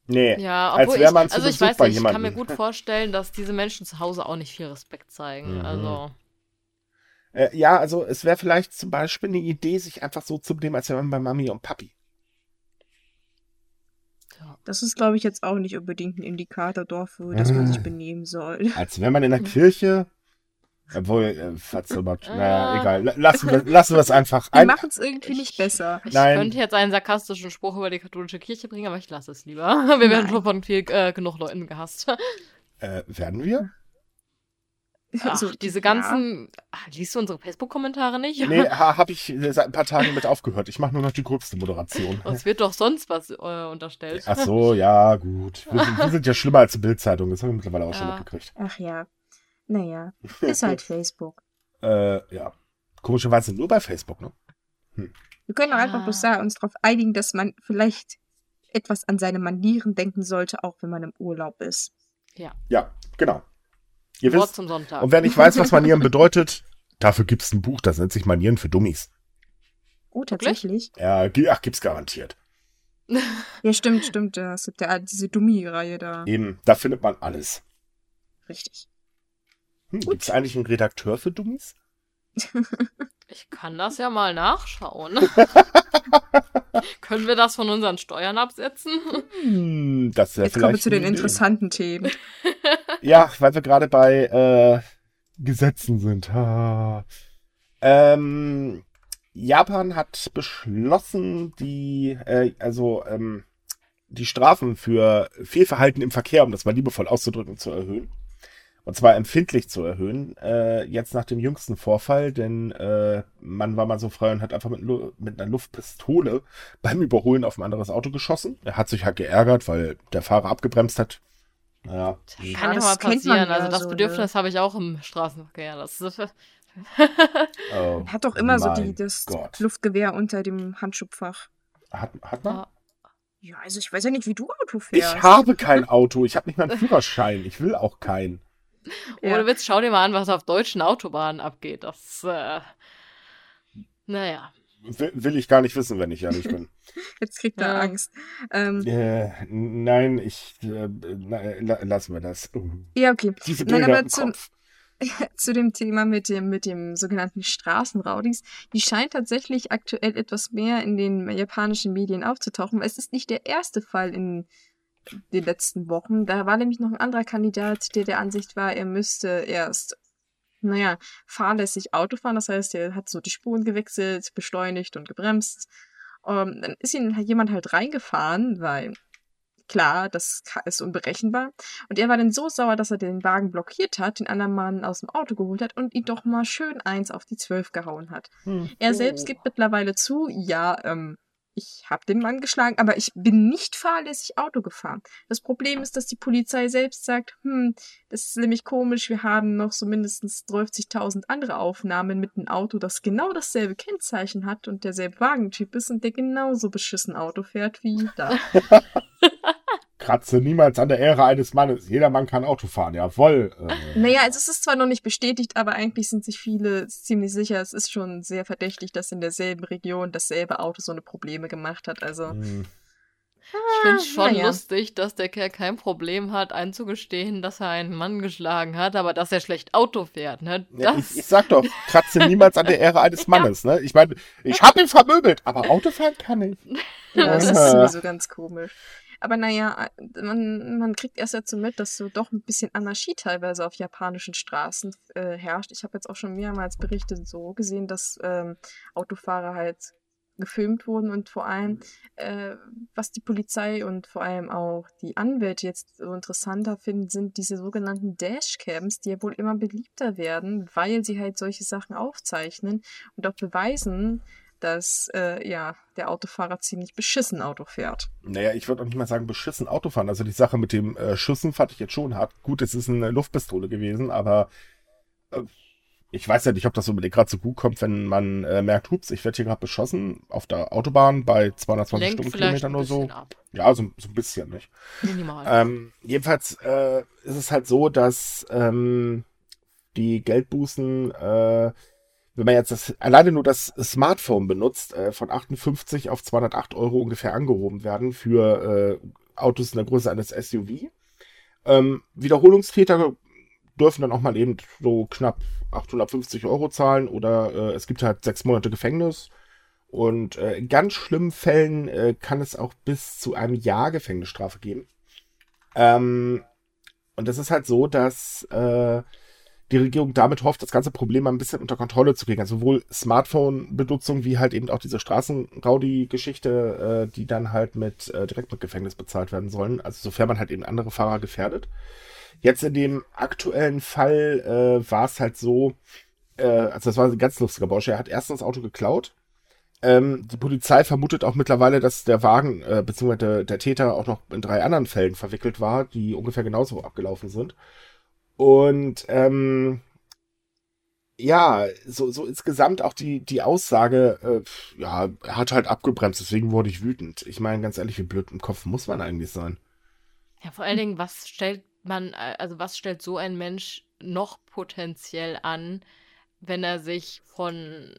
Nee, Ja, als obwohl wär ich, man zu also ich weiß bei nicht, ich kann mir gut vorstellen, dass diese Menschen zu Hause auch nicht viel Respekt zeigen. Mhm. Also, Äh, ja, also es wäre vielleicht zum Beispiel eine Idee, sich einfach so zu benehmen, als wäre man bei Mami und Papi. Das ist, glaube ich, jetzt auch nicht unbedingt ein Indikator dafür, dass man Ah. sich benehmen soll. Als wäre man in der Kirche. Obwohl, äh, Fatzelbot, naja, Ah. egal. La- Lassen wir, lassen wir es einfach Die ein. machen es irgendwie nicht besser. ich Nein. könnte jetzt einen sarkastischen Spruch über die katholische Kirche bringen, aber ich lasse es lieber. Wir werden Nein. schon von viel, äh, genug Leuten gehasst. Äh, werden wir? Ach, Also, diese ja. ganzen. Ah, liest du unsere Facebook-Kommentare nicht? Nee, ha, habe ich äh, seit ein paar Tagen mit aufgehört. Ich mache nur noch die gröbste Moderation. Es wird doch sonst was äh, unterstellt. Ach so, ja, gut. Wir sind, wir sind ja schlimmer als die Bildzeitung. Das haben wir mittlerweile auch schon Ja. mitgekriegt. Ach ja. Naja, ist halt Facebook. Äh, ja. Komischerweise nur bei Facebook, ne? Wir können doch einfach Ja. bloß da uns darauf einigen, dass man vielleicht etwas an seine Manieren denken sollte, auch wenn man im Urlaub ist. Ja, genau. Ihr Wort wisst, zum Sonntag. und wer nicht weiß, was Manieren bedeutet, dafür gibt's ein Buch, das nennt sich Manieren für Dummies. Oh, tatsächlich? Ja, ach, gibt's garantiert. Ja, stimmt, stimmt. ja. Es gibt ja diese Dummy-Reihe da. Eben, da findet man alles. Richtig. Hm, gibt's eigentlich einen Redakteur für Dummies? Ich kann das ja mal nachschauen. Können wir das von unseren Steuern absetzen? Hm, das wäre Jetzt kommen wir zu den interessanten Themen. Ja, weil wir gerade bei äh, Gesetzen sind. Ha. Ähm, Japan hat beschlossen, die, äh, also ähm, die Strafen für Fehlverhalten im Verkehr, um das mal liebevoll auszudrücken, zu erhöhen. Und zwar empfindlich zu erhöhen, äh, jetzt nach dem jüngsten Vorfall, denn äh, man war mal so frei und hat einfach mit, mit einer Luftpistole beim Überholen auf ein anderes Auto geschossen. Er hat sich halt geärgert, weil der Fahrer abgebremst hat. Naja, hm. Kann ja das mal passieren. ja also das so, ne? Bedürfnis habe ich auch im Straßenverkehr. Das ist, oh, Hat doch immer so die, das Gott. Luftgewehr unter dem Handschuhfach. Hat, hat man? Ja. Ja, also ich weiß ja nicht, wie du Auto fährst. Ich habe kein Auto. Ich habe nicht mal einen Führerschein. Ich will auch keinen. Ja. Ohne Witz, schau dir mal an, was auf deutschen Autobahnen abgeht. Das, äh, naja. Will, will, ich gar nicht wissen, wenn ich ehrlich bin. Jetzt kriegt er ja. Angst. Ähm, äh, nein, ich äh, na, lassen wir das. Ja, okay. Diese Bilder nein, aber zu, Kopf. zu dem Thema mit dem, mit dem sogenannten Straßenraudis, die scheint tatsächlich aktuell etwas mehr in den japanischen Medien aufzutauchen. Es ist nicht der erste Fall in den letzten Wochen. Da war nämlich noch ein anderer Kandidat, der der Ansicht war, er müsste erst, naja, fahrlässig Auto fahren. Das heißt, er hat so die Spuren gewechselt, beschleunigt und gebremst. Um, ähm, dann ist ihn jemand halt reingefahren, weil klar, das ist unberechenbar. Und er war dann so sauer, dass er den Wagen blockiert hat, den anderen Mann aus dem Auto geholt hat und ihn doch mal schön eins auf die Zwölf gehauen hat. Hm. Er selbst gibt mittlerweile zu, ja, ähm, ich habe den Mann geschlagen, aber ich bin nicht fahrlässig Auto gefahren. Das Problem ist, dass die Polizei selbst sagt, hm, das ist nämlich komisch, wir haben noch so mindestens 30.000 andere Aufnahmen mit einem Auto, das genau dasselbe Kennzeichen hat und derselbe Wagentyp ist und der genauso beschissen Auto fährt wie da. Kratze niemals an der Ehre eines Mannes. Jeder Mann kann Auto fahren, jawohl. Äh. Naja, also es ist zwar noch nicht bestätigt, aber eigentlich sind sich viele ziemlich sicher, es ist schon sehr verdächtig, dass in derselben Region dasselbe Auto so eine Probleme gemacht hat. Also. Hm. Ich finde es schon naja. lustig, dass der Kerl kein Problem hat, einzugestehen, dass er einen Mann geschlagen hat, aber dass er schlecht Auto fährt. Ne? Ja, ich, ich, sag doch, kratze niemals an der Ehre eines Mannes. Ne? Ich meine, ich habe ihn vermöbelt, aber Autofahren kann ich. Ja, das ist sowieso ganz komisch. Aber naja, man, man kriegt erst dazu mit, dass so doch ein bisschen Anarchie teilweise auf japanischen Straßen äh, herrscht. Ich habe jetzt auch schon mehrmals Berichte so gesehen, dass ähm, Autofahrer halt gefilmt wurden und vor allem, äh, was die Polizei und vor allem auch die Anwälte jetzt so interessanter finden, sind diese sogenannten Dashcams, die ja wohl immer beliebter werden, weil sie halt solche Sachen aufzeichnen und auch beweisen, dass äh, ja der Autofahrer ziemlich beschissen Auto fährt. Naja, ich würde auch nicht mal sagen beschissen Auto fahren. Also die Sache mit dem äh, Schüssen fand ich jetzt schon hart. Gut, es ist eine Luftpistole gewesen, aber äh, ich weiß ja nicht, ob das unbedingt gerade so gut kommt, wenn man äh, merkt, hups, ich werde hier gerade beschossen auf der Autobahn bei 220 Lenkt Stundenkilometern oder so. Ab. Ja, so, so ein bisschen, nicht? Minimal. Ähm, jedenfalls äh, ist es halt so, dass ähm, die Geldbußen äh, wenn man jetzt das, alleine nur das Smartphone benutzt, äh, von 58 auf 208 Euro ungefähr angehoben werden für äh, Autos in der Größe eines SUV. Ähm, Wiederholungstäter dürfen dann auch mal eben so knapp 850 Euro zahlen oder äh, es gibt halt sechs Monate Gefängnis. Und äh, in ganz schlimmen Fällen äh, kann es auch bis zu einem Jahr Gefängnisstrafe geben. Ähm, und das ist halt so, dass äh, die Regierung damit hofft, das ganze Problem mal ein bisschen unter Kontrolle zu kriegen. Also sowohl Smartphone-Benutzung wie halt eben auch diese Straßenraudi-Geschichte, äh, die dann halt mit äh, direkt mit Gefängnis bezahlt werden sollen. Also sofern man halt eben andere Fahrer gefährdet. Jetzt in dem aktuellen Fall äh, war es halt so, äh, also das war ein ganz lustiger Bausche. Er hat erst das Auto geklaut. Ähm, die Polizei vermutet auch mittlerweile, dass der Wagen äh, bzw. Der, der Täter auch noch in drei anderen Fällen verwickelt war, die ungefähr genauso abgelaufen sind. Und ähm, ja, so, so insgesamt auch die, die Aussage, äh, ja, er hat halt abgebremst, deswegen wurde ich wütend. Ich meine, ganz ehrlich, wie blöd im Kopf muss man eigentlich sein? Ja, vor allen Dingen, was stellt man, also was stellt so ein Mensch noch potenziell an, wenn er sich von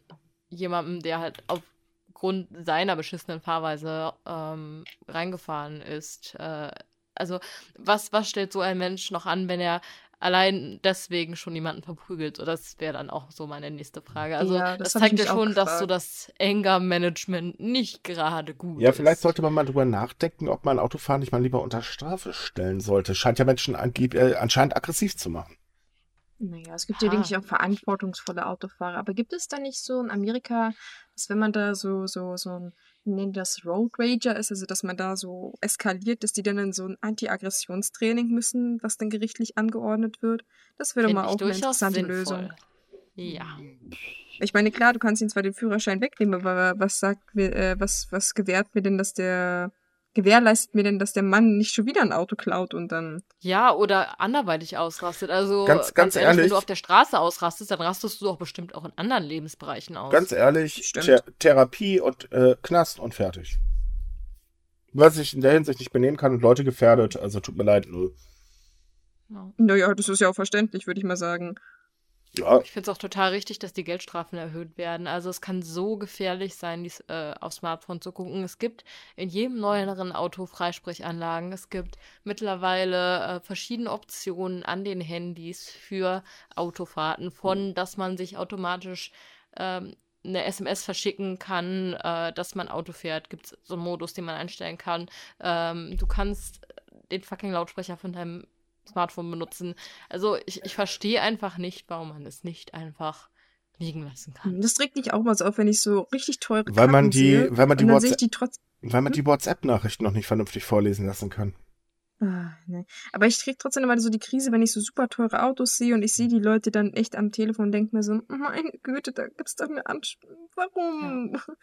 jemandem, der halt aufgrund seiner beschissenen Fahrweise ähm, reingefahren ist, äh, also was, was stellt so ein Mensch noch an, wenn er allein deswegen schon jemanden verprügelt. So, das wäre dann auch so meine nächste Frage. Also ja, das, das zeigt ja schon, dass so das Anger-Management nicht gerade gut ja, ist. Ja, vielleicht sollte man mal drüber nachdenken, ob man Autofahren nicht mal lieber unter Strafe stellen sollte. Scheint ja Menschen äh, anscheinend aggressiv zu machen. Naja, es gibt ja, denke ich, auch verantwortungsvolle Autofahrer. Aber gibt es da nicht so in Amerika, dass wenn man da so, so, so ein nennen das Road Rager ist, also dass man da so eskaliert, dass die dann in so ein Anti-Aggressionstraining müssen, was dann gerichtlich angeordnet wird. Das wäre doch mal auch eine interessante sinnvoll. Lösung. Ja. Ich meine, klar, du kannst ihn zwar den Führerschein wegnehmen, aber was sagt mir, äh, was, was gewährt mir denn, dass der gewährleistet mir denn, dass der Mann nicht schon wieder ein Auto klaut und dann. Ja, oder anderweitig ausrastet. Also ganz, ganz, ganz ehrlich, ehrlich, wenn du auf der Straße ausrastest, dann rastest du doch bestimmt auch in anderen Lebensbereichen aus. Ganz ehrlich, Th Therapie und äh, Knast und fertig. was sich in der Hinsicht nicht benehmen kann und Leute gefährdet. Also tut mir leid, null. Ja. Naja, das ist ja auch verständlich, würde ich mal sagen. Ja. Ich finde es auch total richtig, dass die Geldstrafen erhöht werden. Also es kann so gefährlich sein, dies, äh, auf Smartphone zu gucken. Es gibt in jedem neueren Auto Freisprechanlagen. Es gibt mittlerweile äh, verschiedene Optionen an den Handys für Autofahrten. Von, dass man sich automatisch ähm, eine SMS verschicken kann, äh, dass man Auto fährt. Gibt es so einen Modus, den man einstellen kann. Ähm, du kannst den fucking Lautsprecher von deinem Smartphone benutzen. Also ich, ich verstehe einfach nicht, warum man es nicht einfach liegen lassen kann. Das regt mich auch mal so auf, wenn ich so richtig teure weil man die, sehe, weil man die, WhatsApp, die trotz weil man hm? die WhatsApp-Nachrichten noch nicht vernünftig vorlesen lassen kann. Ah, nee. Aber ich krieg trotzdem immer so die Krise, wenn ich so super teure Autos sehe und ich sehe die Leute dann echt am Telefon und denke mir so, meine Güte, da gibt's doch eine Ansprache. Warum? Ja.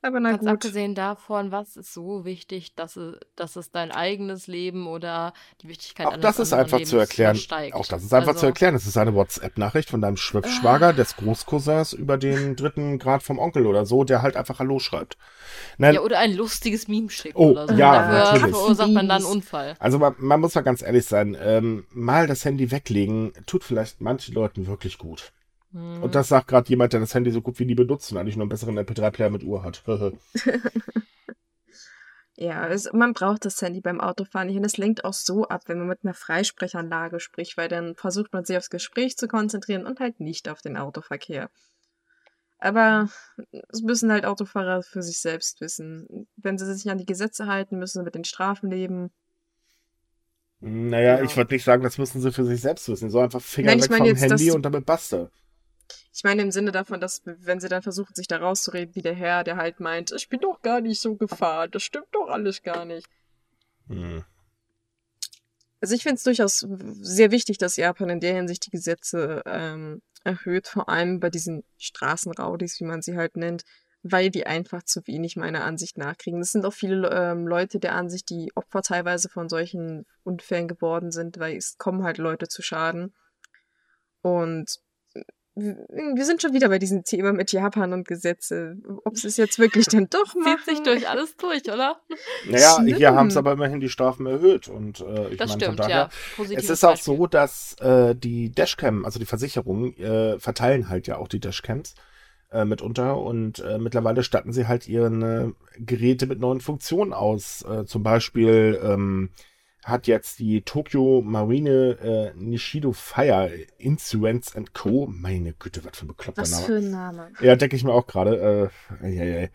Aber na Ganz gut. abgesehen davon, was ist so wichtig, dass es, dass es dein eigenes Leben oder die Wichtigkeit Auch das ist einfach Lebens zu erklären. Versteigt. Auch das ist einfach also, zu erklären. Es ist eine WhatsApp-Nachricht von deinem Schwager, äh, des Großcousins über den dritten Grad vom Onkel oder so, der halt einfach Hallo schreibt. Nein, ja, oder ein lustiges Meme schickt oh, oder so. Ja, Dafür natürlich. verursacht man dann einen Unfall. Also man, man muss mal ganz ehrlich sein, ähm, mal das Handy weglegen, tut vielleicht manchen Leuten wirklich gut. Hm. Und das sagt gerade jemand, der das Handy so gut wie nie benutzt und eigentlich nur einen besseren MP3-Player mit Uhr hat. ja, es, man braucht das Handy beim Autofahren nicht und es lenkt auch so ab, wenn man mit einer Freisprechanlage spricht, weil dann versucht man sich aufs Gespräch zu konzentrieren und halt nicht auf den Autoverkehr. Aber es müssen halt Autofahrer für sich selbst wissen. Wenn sie sich an die Gesetze halten, müssen sie mit den Strafen leben. Naja, genau. ich würde nicht sagen, das müssen sie für sich selbst wissen. So einfach Finger Nein, weg vom Handy und damit basta. Ich meine im Sinne davon, dass wenn sie dann versuchen, sich da rauszureden, wie der Herr, der halt meint, ich bin doch gar nicht so gefahren, das stimmt doch alles gar nicht. Hm. Also ich finde es durchaus sehr wichtig, dass Japan in der Hinsicht die Gesetze ähm, erhöht, vor allem bei diesen Straßenraudis, wie man sie halt nennt, weil die einfach zu wenig meiner Ansicht nach kriegen. Es sind auch viele ähm, Leute der Ansicht, die Opfer teilweise von solchen Unfällen geworden sind, weil es kommen halt Leute zu Schaden. Und wir sind schon wieder bei diesem Thema mit Japan und Gesetze. Ob sie es jetzt wirklich denn doch machen. Zieht sich durch alles durch, oder? Naja, Schlimm. hier haben es aber immerhin die Strafen erhöht. Und äh, ich das meine, stimmt, daher, ja. es ist auch Beispiel. so, dass äh, die Dashcam, also die Versicherungen, äh, verteilen halt ja auch die Dashcams äh, mitunter und äh, mittlerweile statten sie halt ihre Geräte mit neuen Funktionen aus. Äh, zum Beispiel ähm, hat jetzt die Tokyo Marine äh, Nishido Fire Insurance and Co. Meine Güte, was für ein bekloppter was Name. Was für ein Name. Ja, denke ich mir auch gerade. Äh, ja.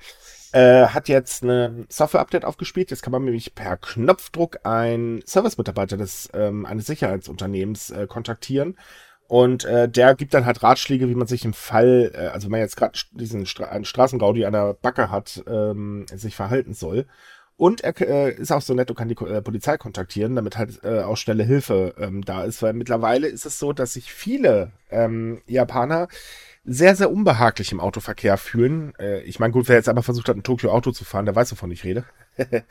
Äh, hat jetzt ein Software-Update aufgespielt. Jetzt kann man nämlich per Knopfdruck einen Service-Mitarbeiter des ähm, eines Sicherheitsunternehmens äh, kontaktieren. Und äh, der gibt dann halt Ratschläge, wie man sich im Fall, äh, also wenn man jetzt gerade diesen Stra einen Straßengaudi an der Backe hat, ähm, sich verhalten soll. Und er äh, ist auch so nett und kann die äh, Polizei kontaktieren, damit halt äh, auch schnelle Hilfe ähm, da ist. Weil mittlerweile ist es so, dass sich viele ähm, Japaner sehr, sehr unbehaglich im Autoverkehr fühlen. Äh, ich meine, gut, wer jetzt aber versucht hat, ein Tokio-Auto zu fahren, der weiß, wovon ich rede.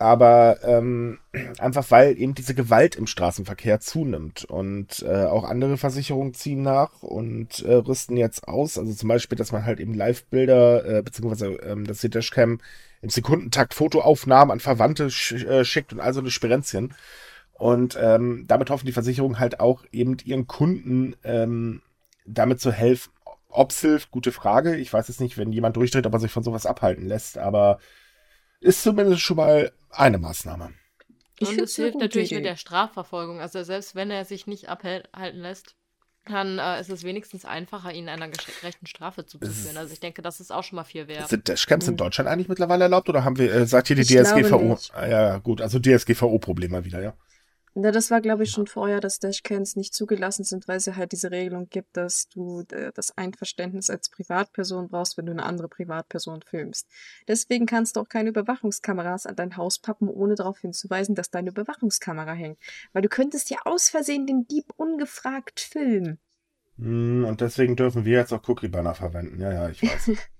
aber ähm, einfach weil eben diese Gewalt im Straßenverkehr zunimmt und äh, auch andere Versicherungen ziehen nach und äh, rüsten jetzt aus. Also zum Beispiel, dass man halt eben Live-Bilder äh, beziehungsweise ähm, das Dashcam im Sekundentakt Fotoaufnahmen an Verwandte sch äh, schickt und also eine Sperenzien. Und ähm, damit hoffen die Versicherungen halt auch eben ihren Kunden ähm, damit zu helfen. Ob es hilft, gute Frage. Ich weiß es nicht, wenn jemand durchdreht, ob er sich von sowas abhalten lässt, aber ist zumindest schon mal eine Maßnahme. Ich und es hilft natürlich Idee. mit der Strafverfolgung. Also selbst wenn er sich nicht abhalten lässt, dann äh, ist es wenigstens einfacher, ihn einer gerechten Strafe zuzuführen. Also ich denke, das ist auch schon mal viel wert. Sind Dashcams in hm. Deutschland eigentlich mittlerweile erlaubt oder haben wir, äh, sagt hier die ich DSGVO? Ah, ja, gut, also DSGVO-Problem wieder, ja. Na, das war, glaube ich, schon vorher, dass Dashcams nicht zugelassen sind, weil es ja halt diese Regelung gibt, dass du äh, das Einverständnis als Privatperson brauchst, wenn du eine andere Privatperson filmst. Deswegen kannst du auch keine Überwachungskameras an dein Haus pappen, ohne darauf hinzuweisen, dass deine Überwachungskamera hängt. Weil du könntest ja aus Versehen den Dieb ungefragt filmen. Hm, und deswegen dürfen wir jetzt auch Cookie-Banner verwenden. Ja, ja, ich weiß.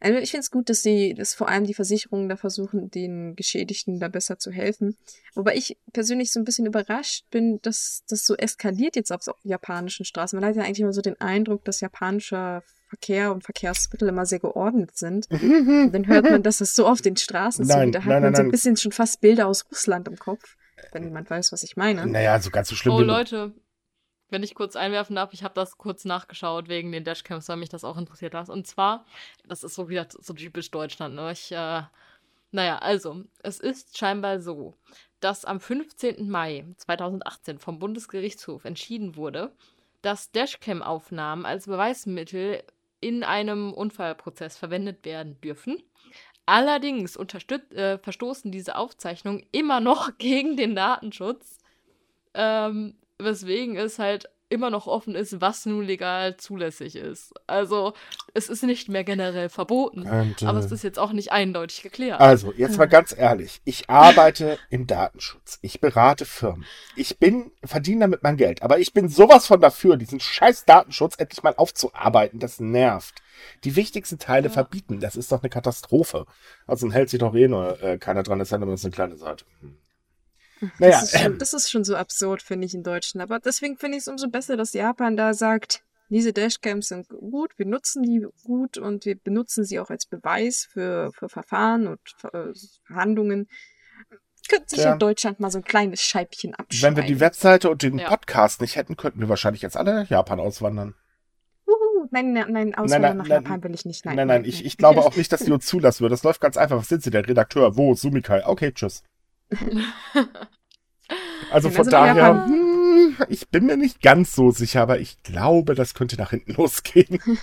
Also ich finde es gut, dass sie, dass vor allem die Versicherungen da versuchen, den Geschädigten da besser zu helfen. Wobei ich persönlich so ein bisschen überrascht bin, dass das so eskaliert jetzt auf japanischen Straßen. Man hat ja eigentlich immer so den Eindruck, dass japanischer Verkehr und Verkehrsmittel immer sehr geordnet sind. Und dann hört man, dass es so auf den Straßen Nein, zugeht. Da hat nein, man nein, so ein bisschen schon fast Bilder aus Russland im Kopf, wenn jemand weiß, was ich meine. Naja, so ganz so schlimm. Oh Leute, wenn ich kurz einwerfen darf, ich habe das kurz nachgeschaut wegen den Dashcams, weil mich das auch interessiert hat. Und zwar, das ist so wieder so typisch Deutschland. Ne? Ich, äh, naja, also, es ist scheinbar so, dass am 15. Mai 2018 vom Bundesgerichtshof entschieden wurde, dass Dashcam-Aufnahmen als Beweismittel in einem Unfallprozess verwendet werden dürfen. Allerdings äh, verstoßen diese Aufzeichnungen immer noch gegen den Datenschutz, ähm, weswegen es halt immer noch offen ist, was nun legal zulässig ist. Also es ist nicht mehr generell verboten, Und, aber äh, es ist jetzt auch nicht eindeutig geklärt. Also, jetzt mal ganz ehrlich. Ich arbeite im Datenschutz. Ich berate Firmen. Ich bin, verdiene damit mein Geld. Aber ich bin sowas von dafür, diesen scheiß Datenschutz endlich mal aufzuarbeiten. Das nervt. Die wichtigsten Teile Ja. verbieten. Das ist doch eine Katastrophe. Also hält sich doch eh nur äh, keiner dran. Das ist ja nur eine kleine Seite. Hm. Naja, Das ist, schon, ähm, das ist schon so absurd, finde ich, in Deutschland. Aber deswegen finde ich es umso besser, dass Japan da sagt, diese Dashcams sind gut, wir nutzen die gut und wir benutzen sie auch als Beweis für, für Verfahren und äh, Verhandlungen. Könnte sich Ja. ja Deutschland mal so ein kleines Scheibchen wenn abschneiden. wir die Webseite und den Ja. Podcast nicht hätten, könnten wir wahrscheinlich jetzt alle nach Japan auswandern. Uhu, nein, nein, nein, Auswandern nein, nach nein, Japan will ich nicht. Nein, Nein, nein, ich, ich glaube auch nicht, dass die uns zulassen würde. Das läuft ganz einfach. Was sind Sie denn? Redakteur? Wo? Sumikai? Okay, tschüss. Also von daher, Japan- hm, ich bin mir nicht ganz so sicher, aber ich glaube, das könnte nach hinten losgehen.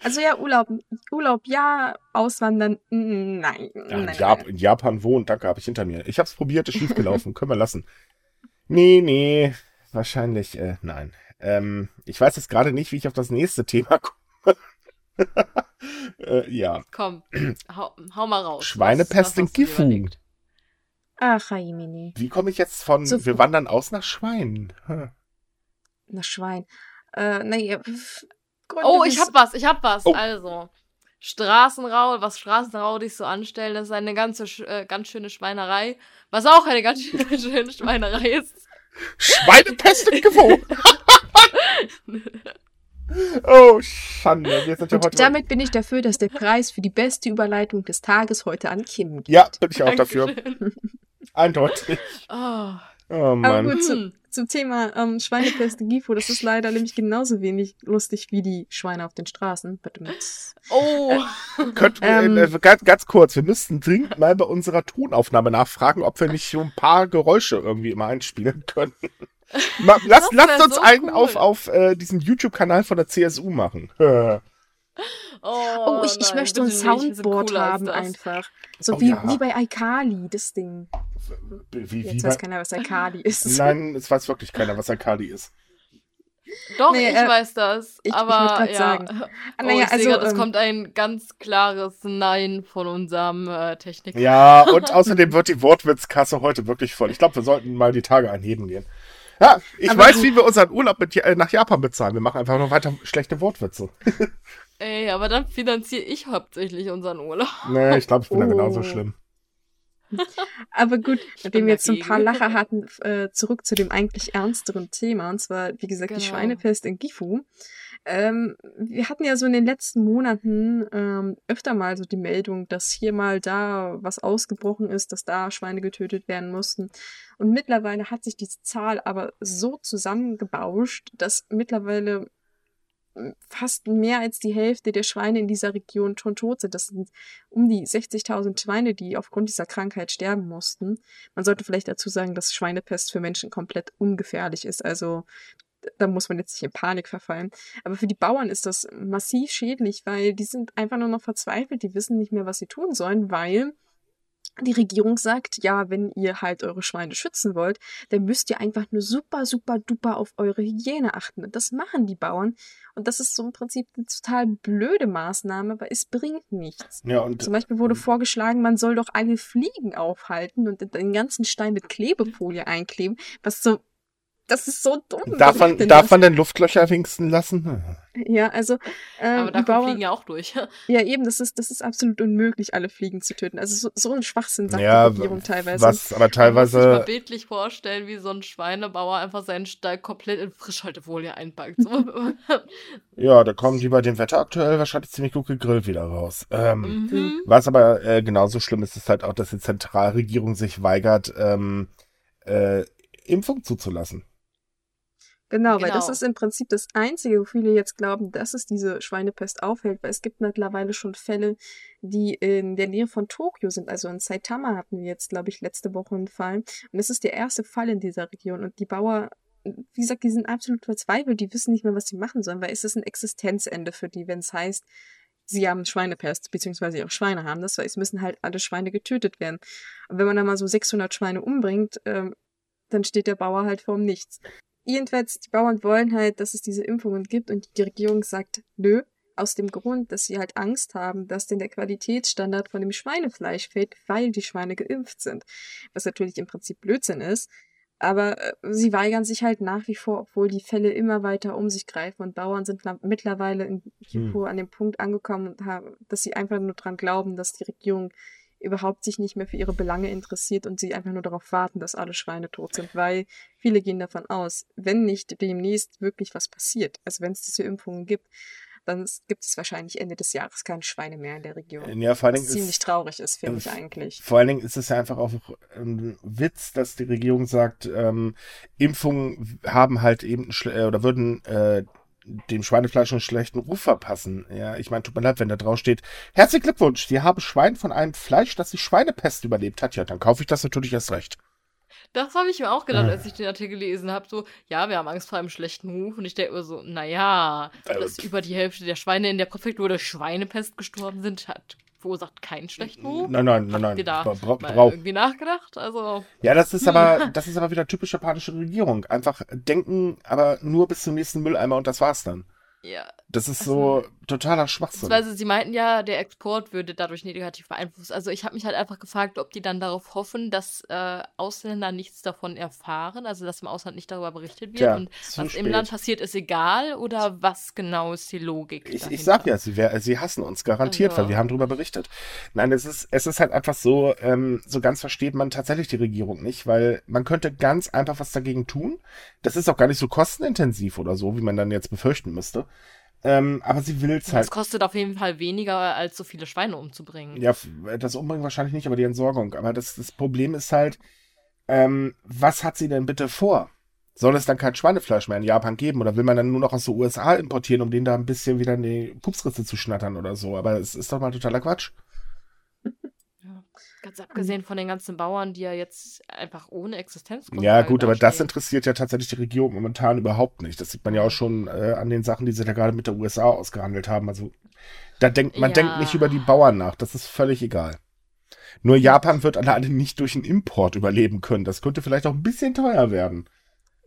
Also ja, Urlaub, Urlaub ja, Auswandern, nein. Ja, nein, in, nein, Jap in Japan wohnen, danke, habe ich hinter mir. Ich habe es probiert, ist schiefgelaufen. Können wir lassen. Nee, nee, wahrscheinlich, äh, nein. Ähm, ich weiß jetzt gerade nicht, wie ich auf das nächste Thema komme. äh, ja, Komm, hau, hau mal raus. Schweinepest in Gifu. Ach, Haimini. wie komme ich jetzt von, So- wir wandern aus nach Schwein? Hm. Na, Schwein. Äh, naja. Oh, ich hab was, ich hab was. Oh. Also, Straßenrau, was Straßenraudig so anstellen, das ist eine ganze, äh, ganz schöne Schweinerei. Was auch eine ganz schöne Schweinerei ist. Schweinepest in Gifu! Oh, Schande. Wir sind ja heute. damit bin ich dafür, dass der Preis für die beste Überleitung des Tages heute an Kim geht. ja, bin ich auch dafür. Eindeutig. Oh. Oh Aber Mann. gut, zu, Hm. zum Thema ähm, Schweinepest in Gifo, das ist leider nämlich genauso wenig lustig wie die Schweine auf den Straßen. Oh. Könnten wir, Ähm. äh, ganz, ganz kurz, wir müssten dringend mal bei unserer Tonaufnahme nachfragen, ob wir nicht so ein paar Geräusche irgendwie immer einspielen können. Ma, lass, lasst uns so einen cool. auf, auf äh, diesen YouTube-Kanal von der CSU machen. Oh, Oh, ich, ich nein, möchte ein Soundboard haben das. einfach. So Oh wie, ja. wie bei Alkali, das Ding. wie, wie Jetzt weiß keiner, was Alkali ist. Nein, es weiß wirklich keiner, was Akali ist. Doch, Nee, ich äh, weiß das. ich- ich aber grad ja. sagen. Oh, Ah, naja, ich sehe also, grad, es ähm, kommt ein ganz klares Nein von unserem äh, Techniker. Ja, und außerdem wird die Wortwitzkasse heute wirklich voll. Ich glaube, wir sollten mal die Tage einheben gehen. Ja, ich Aber weiß, wie wir unseren Urlaub mit, äh, nach Japan bezahlen. Wir machen einfach nur weiter schlechte Wortwitze. Ey, aber dann finanziere ich hauptsächlich unseren Urlaub. Nee, ich glaube, ich bin da Oh. genauso schlimm. Aber gut, nachdem wir jetzt so ein paar. Lacher hatten, äh, zurück zu dem eigentlich ernsteren Thema, und zwar, wie gesagt, die Genau. Schweinepest in Gifu. Ähm, wir hatten ja so in den letzten Monaten ähm, öfter mal so die Meldung, dass hier mal da was ausgebrochen ist, dass da Schweine getötet werden mussten. Und mittlerweile hat sich diese Zahl aber so zusammengebauscht, dass mittlerweile ähm, fast mehr als die Hälfte der Schweine in dieser Region schon tot sind. Das sind um die 60.000 Schweine, die aufgrund dieser Krankheit sterben mussten. Man sollte vielleicht dazu sagen, dass Schweinepest für Menschen komplett ungefährlich ist. Also da muss man jetzt nicht in Panik verfallen. Aber für die Bauern ist das massiv schädlich, weil die sind einfach nur noch verzweifelt. Die wissen nicht mehr, was sie tun sollen, weil die Regierung sagt, ja, wenn ihr halt eure Schweine schützen wollt, dann müsst ihr einfach nur super, super duper auf eure Hygiene achten. Und das machen die Bauern. Und das ist so im Prinzip eine total blöde Maßnahme, weil es bringt nichts. Ja, und Zum Beispiel wurde vorgeschlagen, man soll doch alle Fliegen aufhalten und den ganzen Stein mit Klebefolie einkleben, was so das ist so dumm. Darf man, darf man denn Luftlöcher wenigstens lassen? Ja, also. Ähm, Aber da Bauern, fliegen ja auch durch. Ja, eben, das ist, das ist absolut unmöglich, alle Fliegen zu töten. Also so, so ein Schwachsinn sagt ja, die Regierung teilweise. Was, aber teilweise. Ich kann mir bildlich vorstellen, wie so ein Schweinebauer einfach seinen Stall komplett in Frischhaltefolie einpackt. So. ja, da kommen die bei dem Wetter aktuell wahrscheinlich ziemlich gut gegrillt wieder raus. Ähm, mhm. Was aber äh, genauso schlimm ist, ist halt auch, dass die Zentralregierung sich weigert, ähm, äh, Impfung zuzulassen. Genau, genau, weil das genau. ist im Prinzip das Einzige, wo viele jetzt glauben, dass es diese Schweinepest aufhält, weil es gibt mittlerweile schon Fälle, die in der Nähe von Tokio sind. Also in Saitama hatten wir jetzt, glaube ich, letzte Woche einen Fall. Und es ist der erste Fall in dieser Region. Und die Bauer, wie gesagt, die sind absolut verzweifelt, die wissen nicht mehr, was sie machen sollen, weil es ist ein Existenzende für die, wenn es heißt, sie haben Schweinepest, beziehungsweise auch Schweine haben das, weil es müssen halt alle Schweine getötet werden. Und wenn man da mal so 600 Schweine umbringt, ähm, dann steht der Bauer halt vorm Nichts. Jedenfalls, die Bauern wollen halt, dass es diese Impfungen gibt und die Regierung sagt, nö, aus dem Grund, dass sie halt Angst haben, dass denn der Qualitätsstandard von dem Schweinefleisch fällt, weil die Schweine geimpft sind. Was natürlich im Prinzip Blödsinn ist. Aber äh, sie weigern sich halt nach wie vor, obwohl die Fälle immer weiter um sich greifen und Bauern sind mittlerweile in Kipur hm. an dem Punkt angekommen, dass sie einfach nur dran glauben, dass die Regierung überhaupt sich nicht mehr für ihre Belange interessiert und sie einfach nur darauf warten, dass alle Schweine tot sind, weil viele gehen davon aus, wenn nicht demnächst wirklich was passiert, also wenn es diese Impfungen gibt, dann gibt es wahrscheinlich Ende des Jahres keine Schweine mehr in der Region. Ja, vor allen Dingen was ziemlich traurig ist, finde ich eigentlich. Vor allen Dingen ist es ja einfach auch ein Witz, dass die Regierung sagt, ähm, Impfungen haben halt eben äh, oder würden äh, dem Schweinefleisch einen schlechten Ruf verpassen. Ja, ich meine, tut mir leid, wenn da drauf steht, herzlichen Glückwunsch, Sie haben Schwein von einem Fleisch, das die Schweinepest überlebt hat. Ja, dann kaufe ich das natürlich erst recht. Das habe ich mir auch gedacht, als ich den Artikel gelesen habe. So, ja, wir haben Angst vor einem schlechten Ruf. Und ich denke mir so, naja, dass über die Hälfte der Schweine in der Präfektur der Schweinepest gestorben sind, hat verursacht keinen schlechten Ruf. Nein, nein, nein, nein. Da bra bra irgendwie nachgedacht. Also. Ja, das ist aber, das ist aber wieder typisch japanische Regierung. Einfach denken, aber nur bis zum nächsten Mülleimer und das war's dann. Ja. Das ist so also, totaler Schwachsinn. Also sie meinten ja, der Export würde dadurch negativ beeinflusst. Also ich habe mich halt einfach gefragt, ob die dann darauf hoffen, dass äh, Ausländer nichts davon erfahren, also dass im Ausland nicht darüber berichtet wird. Ja, und was spät. im Land passiert, ist egal oder was genau ist die Logik? Ich, ich sag ja, sie, wär, sie hassen uns garantiert, also. weil wir haben darüber berichtet. Nein, es ist, es ist halt einfach so, ähm, so ganz versteht man tatsächlich die Regierung nicht, weil man könnte ganz einfach was dagegen tun. Das ist auch gar nicht so kostenintensiv oder so, wie man dann jetzt befürchten müsste. Ähm, aber sie will es halt. Es kostet auf jeden Fall weniger, als so viele Schweine umzubringen. Ja, das Umbringen wahrscheinlich nicht, aber die Entsorgung. Aber das, das Problem ist halt, ähm, was hat sie denn bitte vor? Soll es dann kein Schweinefleisch mehr in Japan geben? Oder will man dann nur noch aus den USA importieren, um den da ein bisschen wieder in die Pupsritze zu schnattern oder so? Aber es ist doch mal totaler Quatsch. Ganz abgesehen von den ganzen Bauern, die ja jetzt einfach ohne Existenz Ja, gut, aber das interessiert ja tatsächlich die Regierung momentan überhaupt nicht. Das sieht man ja auch schon äh, an den Sachen, die sie da gerade mit der USA ausgehandelt haben. Also, da denkt, man ja. denkt nicht über die Bauern nach. Das ist völlig egal. Nur Japan wird alleine nicht durch einen Import überleben können. Das könnte vielleicht auch ein bisschen teuer werden.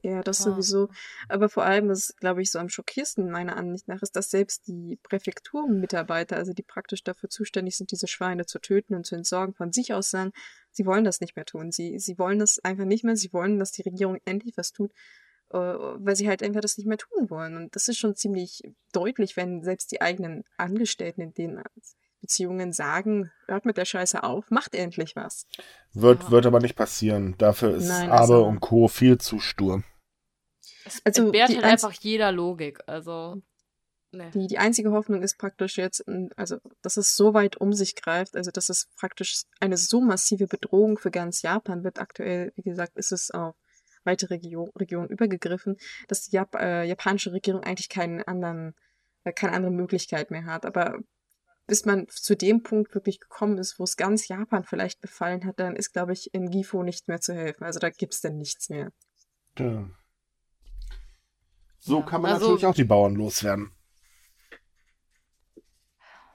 Ja, das ah. sowieso. Aber vor allem, was, glaube ich, so am schockierendsten meiner Ansicht nach ist, dass selbst die Präfekturmitarbeiter, also die praktisch dafür zuständig sind, diese Schweine zu töten und zu entsorgen, von sich aus sagen, sie wollen das nicht mehr tun. Sie, sie wollen das einfach nicht mehr. Sie wollen, dass die Regierung endlich was tut, äh, weil sie halt einfach das nicht mehr tun wollen. Und das ist schon ziemlich deutlich, wenn selbst die eigenen Angestellten in den Beziehungen sagen, hört mit der Scheiße auf, macht endlich was. Wird, ja. wird aber nicht passieren. Dafür ist Nein, Abe also, und Co. viel zu stur. Es also entbehrt halt einfach jeder Logik. Also. Nee. Die, die einzige Hoffnung ist praktisch jetzt, also, dass es so weit um sich greift, also, dass es praktisch eine so massive Bedrohung für ganz Japan wird. Aktuell, wie gesagt, ist es auf weitere Region, Regionen übergegriffen, dass die Jap äh, japanische Regierung eigentlich keinen anderen, äh, keine andere Möglichkeit mehr hat. Aber bis man zu dem Punkt wirklich gekommen ist, wo es ganz Japan vielleicht befallen hat, dann ist, glaube ich, in Gifo nicht mehr zu helfen. Also da gibt es dann nichts mehr. Ja. So ja, kann man also, natürlich auch die Bauern loswerden.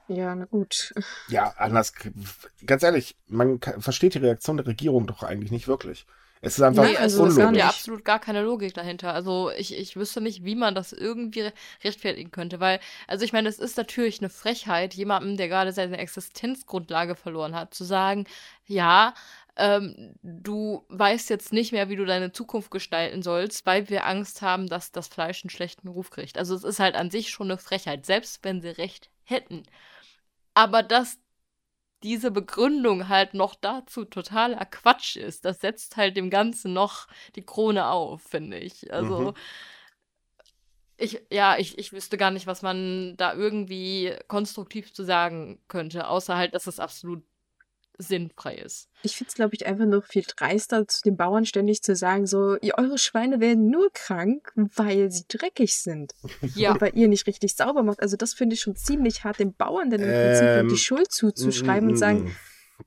Ja, na gut. Ja, anders, ganz ehrlich, man versteht die Reaktion der Regierung doch eigentlich nicht wirklich. Es ist einfach nee, also unlogisch. Es gibt ja absolut gar keine Logik dahinter. Also ich, ich wüsste nicht, wie man das irgendwie rechtfertigen könnte. Weil, also ich meine, es ist natürlich eine Frechheit, jemandem, der gerade seine Existenzgrundlage verloren hat, zu sagen, ja, ähm, du weißt jetzt nicht mehr, wie du deine Zukunft gestalten sollst, weil wir Angst haben, dass das Fleisch einen schlechten Ruf kriegt. Also es ist halt an sich schon eine Frechheit, selbst wenn sie recht hätten. Aber dass diese Begründung halt noch dazu totaler Quatsch ist, das setzt halt dem Ganzen noch die Krone auf, finde ich. Also. Mhm. Ich, ja, ich, ich wüsste gar nicht, was man da irgendwie konstruktiv zu sagen könnte, außer halt, dass es absolut sinnfrei ist. Ich finde es, glaube ich, einfach noch viel dreister, zu den Bauern ständig zu sagen, so, ihr, eure Schweine werden nur krank, weil sie dreckig sind. Ja. Und weil ihr nicht richtig sauber macht. Also das finde ich schon ziemlich hart, den Bauern dann im Prinzip ähm, die Schuld zuzuschreiben und mm, sagen,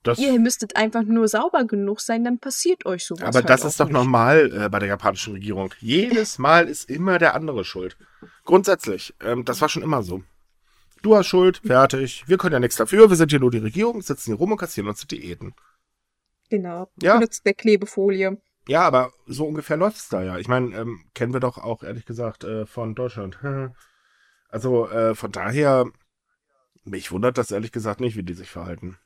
das, ihr müsstet einfach nur sauber genug sein, dann passiert euch sowas. Aber halt das ist doch nicht. normal äh, bei der japanischen Regierung. Jedes Mal ist immer der andere schuld. Grundsätzlich. Ähm, das war schon immer so. Du hast Schuld, fertig. Wir können ja nichts dafür. Wir sind hier nur die Regierung, sitzen hier rum und kassieren uns die Diäten. Genau. Ja. Benutzt der Klebefolie. Ja, aber so ungefähr läuft's da ja. Ich meine, ähm, kennen wir doch auch ehrlich gesagt äh, von Deutschland. also äh, von daher, mich wundert das ehrlich gesagt nicht, wie die sich verhalten.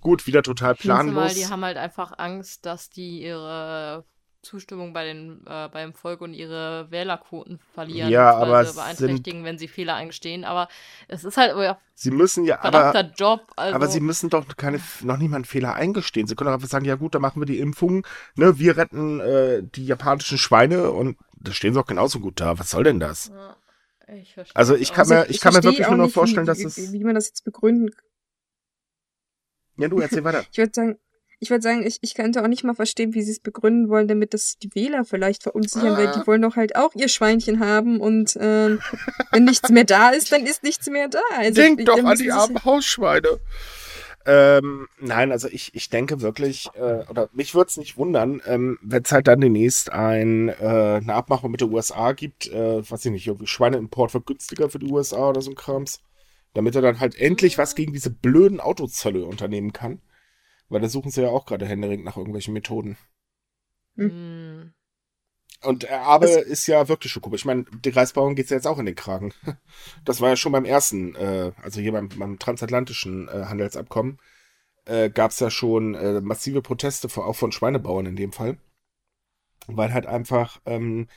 Gut, wieder total planlos. Mal, die haben halt einfach Angst, dass die ihre Zustimmung bei den, äh, beim Volk und ihre Wählerquoten verlieren. Ja, aber beeinträchtigen, wenn sie Fehler eingestehen. Aber es ist halt ja, sie müssen ja, aber, Job. Also. Aber sie müssen doch keine, noch nicht mal einen Fehler eingestehen. Sie können doch einfach sagen, ja gut, dann machen wir die Impfung. Ne, wir retten äh, die japanischen Schweine und da stehen sie auch genauso gut da. Was soll denn das? Ja, also ich kann mir, ich, ich kann mir wirklich nur noch vorstellen, wie, dass es. Wie man das jetzt begründen ja, du erzähl weiter. ich würde sagen, ich würde sagen, ich, ich könnte auch nicht mal verstehen, wie sie es begründen wollen, damit das die Wähler vielleicht verunsichern, ah. weil die ah. wollen doch halt auch ihr Schweinchen haben und äh, wenn nichts mehr da ist, dann ist nichts mehr da. Also, Denk doch an die armen Hausschweine. Ähm, nein, also ich, ich denke wirklich, äh, oder mich würde es nicht wundern, ähm, wenn es halt dann demnächst ein, äh, eine Abmachung mit den USA gibt, äh, weiß ich nicht, irgendwie Schweineimport wird günstiger für die USA oder so ein Krams, damit er dann halt endlich was gegen diese blöden Autozölle unternehmen kann. Weil da suchen sie ja auch gerade händeringend nach irgendwelchen Methoden. Hm. Und äh, Abe das ist ja wirklich schon komisch. Ich meine, die Reisbauern geht es ja jetzt auch in den Kragen. Das war ja schon beim ersten, äh, also hier beim, beim transatlantischen äh, Handelsabkommen, äh, gab es ja schon äh, massive Proteste, auch von Schweinebauern in dem Fall. Weil halt einfach ähm,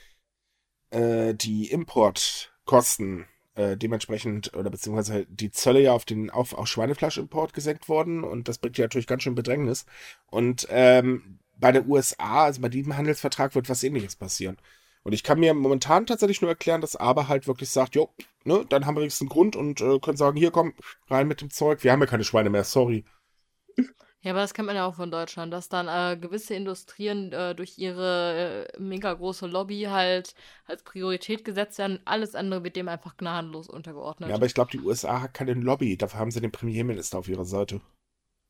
äh, die Importkosten äh, dementsprechend oder beziehungsweise die Zölle ja auf den auf, auf Schweinefleischimport gesenkt worden und das bringt ja natürlich ganz schön Bedrängnis. Und ähm, bei den USA, also bei diesem Handelsvertrag, wird was ähnliches passieren. Und ich kann mir momentan tatsächlich nur erklären, dass Aber halt wirklich sagt, jo, ne, dann haben wir wenigstens einen Grund und äh, können sagen, hier komm, rein mit dem Zeug, wir haben ja keine Schweine mehr, sorry. Ja, aber das kennt man ja auch von Deutschland, dass dann äh, gewisse Industrien äh, durch ihre äh, mega große Lobby halt als Priorität gesetzt werden. Alles andere wird dem einfach gnadenlos untergeordnet. Ja, aber ich glaube, die USA hat keine Lobby. Dafür haben sie den Premierminister auf ihrer Seite.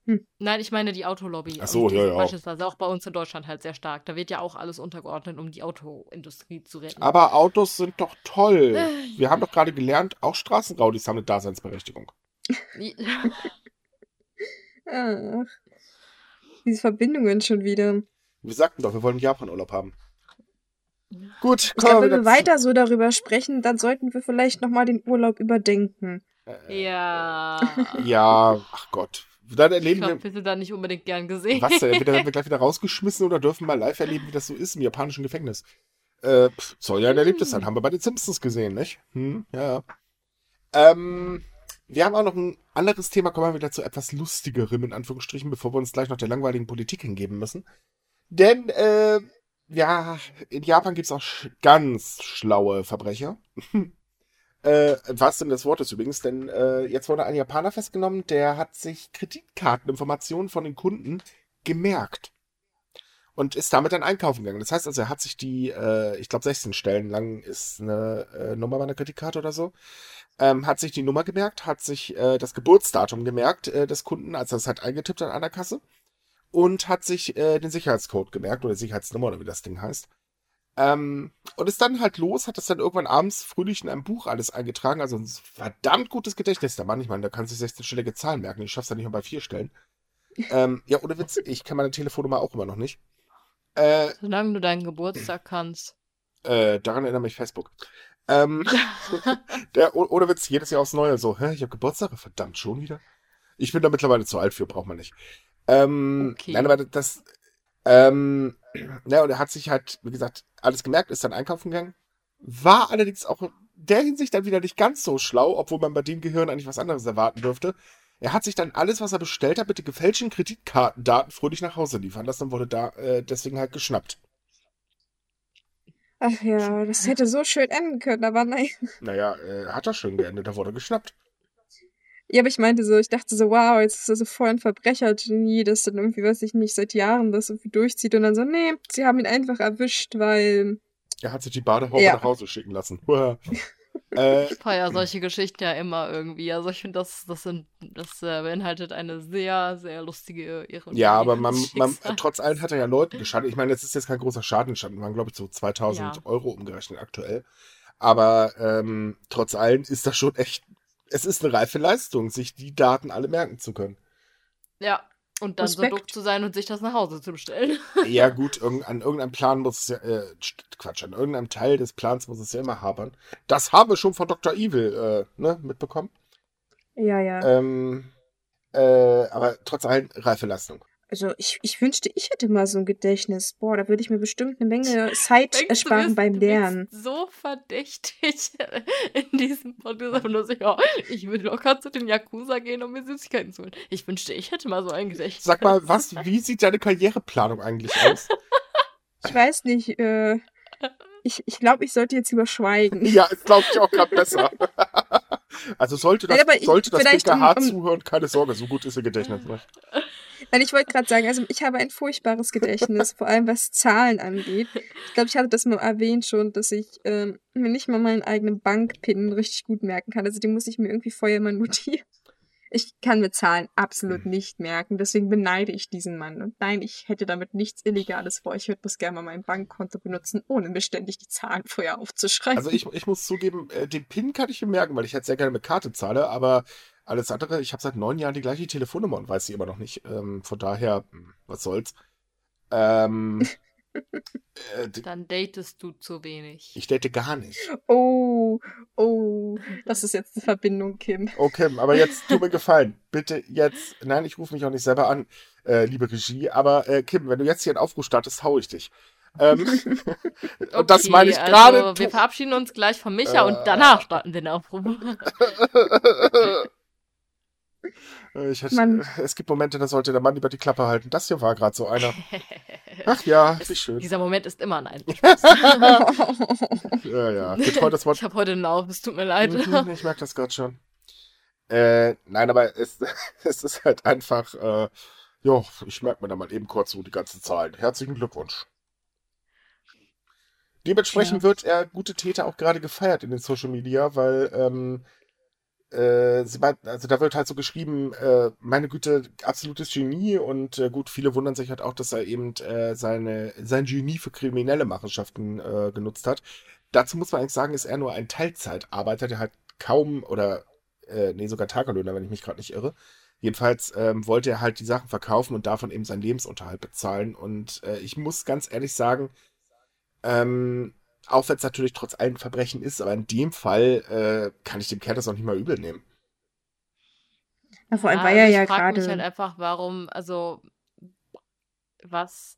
Hm. Nein, ich meine die Autolobby. Ach so, ja, ja. Beispielsweise auch bei uns in Deutschland halt sehr stark. Da wird ja auch alles untergeordnet, um die Autoindustrie zu retten. Aber Autos sind doch toll. Wir haben doch gerade gelernt, auch Straßenraudis haben eine Daseinsberechtigung. Ach, diese Verbindungen schon wieder. Wir sagten doch, wir wollen Japan-Urlaub haben. Gut, ich glaube, wenn wir weiter so darüber sprechen, dann sollten wir vielleicht nochmal den Urlaub überdenken. Äh, ja. Ja, ach Gott. Dann erleben ich glaub, wir sind da nicht unbedingt gern gesehen. Was denn? Werden wir gleich wieder rausgeschmissen oder dürfen mal live erleben, wie das so ist im japanischen Gefängnis? Äh, soll ja ein Erlebnis sein. Haben wir bei den Simpsons gesehen, nicht? Hm, ja. Ähm, wir haben auch noch ein anderes Thema, kommen wir wieder zu etwas lustigerem, in Anführungsstrichen, bevor wir uns gleich noch der langweiligen Politik hingeben müssen. Denn, äh, ja, in Japan gibt's auch sch ganz schlaue Verbrecher. äh, was denn das Wort ist übrigens, denn äh, jetzt wurde ein Japaner festgenommen, der hat sich Kreditkarteninformationen von den Kunden gemerkt und ist damit dann einkaufen gegangen. Das heißt also, er hat sich die, äh, ich glaube 16 Stellen lang ist eine äh, Nummer bei einer Kreditkarte oder so, ähm, hat sich die Nummer gemerkt, hat sich äh, das Geburtsdatum gemerkt äh, des Kunden, als er es halt eingetippt hat an der Kasse und hat sich äh, den Sicherheitscode gemerkt oder Sicherheitsnummer oder wie das Ding heißt. Ähm, und ist dann halt los, hat das dann irgendwann abends fröhlich in einem Buch alles eingetragen. Also ein verdammt gutes Gedächtnis der Mann. Ich meine, da kann sich 16-stellige Zahlen merken. Ich schaff's ja nicht mal bei vier Stellen. ähm, ja, ohne Witz, ich kann meine Telefonnummer auch immer noch nicht. Äh, Solange du deinen Geburtstag kannst. Äh, daran erinnert mich Facebook. Ähm, der, oder wird's jedes Jahr aufs Neue so, hä, ich habe Geburtstag, verdammt, schon wieder? Ich bin da mittlerweile zu alt für, braucht man nicht. Ähm, okay. Nein, aber das, Ähm, ja, und er hat sich halt, wie gesagt, alles gemerkt, ist dann einkaufen gegangen. War allerdings auch in der Hinsicht dann wieder nicht ganz so schlau, obwohl man bei dem Gehirn eigentlich was anderes erwarten dürfte. Er hat sich dann alles, was er bestellt hat, mit den gefälschten Kreditkartendaten fröhlich nach Hause liefern lassen und wurde da äh, deswegen halt geschnappt. Ach ja, das hätte so schön enden können, aber nein. Naja, äh, hat er schön geendet, da wurde geschnappt. Ja, aber ich meinte so, ich dachte so, wow, jetzt ist er so voll ein Verbrechergenie, das dann irgendwie, weiß ich nicht, seit Jahren das irgendwie durchzieht und dann so, nee, sie haben ihn einfach erwischt, weil. Er hat sich die Badehaube Ja. nach Hause schicken lassen. äh, Ich feiere solche Geschichten ja immer irgendwie. Also ich finde, das, das, sind, das äh, beinhaltet eine sehr, sehr lustige Ironie. ja, aber man, man, trotz allem hat er ja Leuten geschadet. Ich meine, es ist jetzt kein großer Schaden entstanden, waren, glaube ich, so 2000 Ja. Euro umgerechnet aktuell. Aber ähm, trotz allem ist das schon echt, es ist eine reife Leistung, sich die Daten alle merken zu können. Ja, und dann so Respekt. doof zu sein und sich das nach Hause zu bestellen. Ja, gut, an irgendeinem Plan muss es ja, äh, Quatsch, an irgendeinem Teil des Plans muss es ja immer hapern. Das haben wir schon von Dr. Evil, äh, ne, mitbekommen. Ja, ja. Ähm, äh, aber trotz allem reife Leistung. Also ich, ich wünschte, ich hätte mal so ein Gedächtnis. Boah, da würde ich mir bestimmt eine Menge Zeit Denkst du, ersparen bist- beim du bist Lernen. so verdächtig in diesem Podcast. Nur so, ja, ich will locker zu den Yakuza gehen, um mir Süßigkeiten zu holen. Ich wünschte, ich hätte mal so ein Gedächtnis. Sag mal, was, wie sieht deine Karriereplanung eigentlich aus? Ich weiß nicht, äh, ich, ich glaube, ich sollte jetzt lieber schweigen. ja, ist glaube ich auch gerade besser. also sollte das, Nein, aber ich- sollte das vielleicht BKH um- um- zuhören, keine Sorge, so gut ist ihr Gedächtnis nicht. Nein, ich wollte gerade sagen, also ich habe ein furchtbares Gedächtnis, vor allem was Zahlen angeht. Ich glaube, ich hatte das mal erwähnt schon, dass ich ähm, mir nicht mal meinen eigenen Bankpin richtig gut merken kann. Also die muss ich mir irgendwie vorher immer notieren. Ich kann mir Zahlen absolut nicht merken, deswegen beneide ich diesen Mann. Und nein, ich hätte damit nichts Illegales vor. Ich würde bloß gerne mal mein Bankkonto benutzen, ohne mir ständig die Zahlen vorher aufzuschreiben. Also ich, ich muss zugeben, äh, den PIN kann ich mir merken, weil ich jetzt sehr gerne mit Karte zahle, aber alles andere, ich habe seit neun Jahren die gleiche Telefonnummer und weiß sie immer noch nicht. Ähm, von daher, hm, was soll's. Ähm, äh, Dann datest du zu wenig. ich date gar nicht. Oh, oh, das ist jetzt eine Verbindung, Kim. Okay, aber jetzt tu mir gefallen. Bitte jetzt, nein, ich rufe mich auch nicht selber an, äh, liebe Regie, aber äh, Kim, wenn du jetzt hier einen Aufruf startest, hau ich dich. Ähm, und das Okay, meine ich also gerade. Wir tu- verabschieden uns gleich von Micha und Äh. danach starten den Aufruf. Äh, ich hätte, Mann. es gibt Momente, da sollte der Mann lieber die Klappe halten. Das hier war gerade so einer. Ach ja, wie schön. Dieser Moment ist immer ein Ja, ja. Getreu das Wort. Ich habe heute einen Lauf, es tut mir leid. Ich merke das gerade schon. Äh, nein, aber es, es ist halt einfach, äh, ja, ich merke mir da mal eben kurz so die ganzen Zahlen. Herzlichen Glückwunsch. Dementsprechend Ja. wird er gute Täter auch gerade gefeiert in den Social Media, weil, ähm, äh, sie meint, also da wird halt so geschrieben, äh, meine Güte, absolutes Genie und äh, gut, viele wundern sich halt auch, dass er eben äh, seine, sein Genie für kriminelle Machenschaften äh, genutzt hat. Dazu muss man eigentlich sagen, ist er nur ein Teilzeitarbeiter, der halt kaum oder äh, nee, sogar Tagelöhner, wenn ich mich gerade nicht irre. Jedenfalls ähm, wollte er halt die Sachen verkaufen und davon eben seinen Lebensunterhalt bezahlen. Und äh, ich muss ganz ehrlich sagen, ähm, auch wenn es natürlich trotz allen Verbrechen ist, aber in dem Fall äh, kann ich dem Kerl das auch nicht mal übel nehmen. Ja, vor allem Ja, war also er ich ja frag mich gerade. halt einfach, warum, also, was,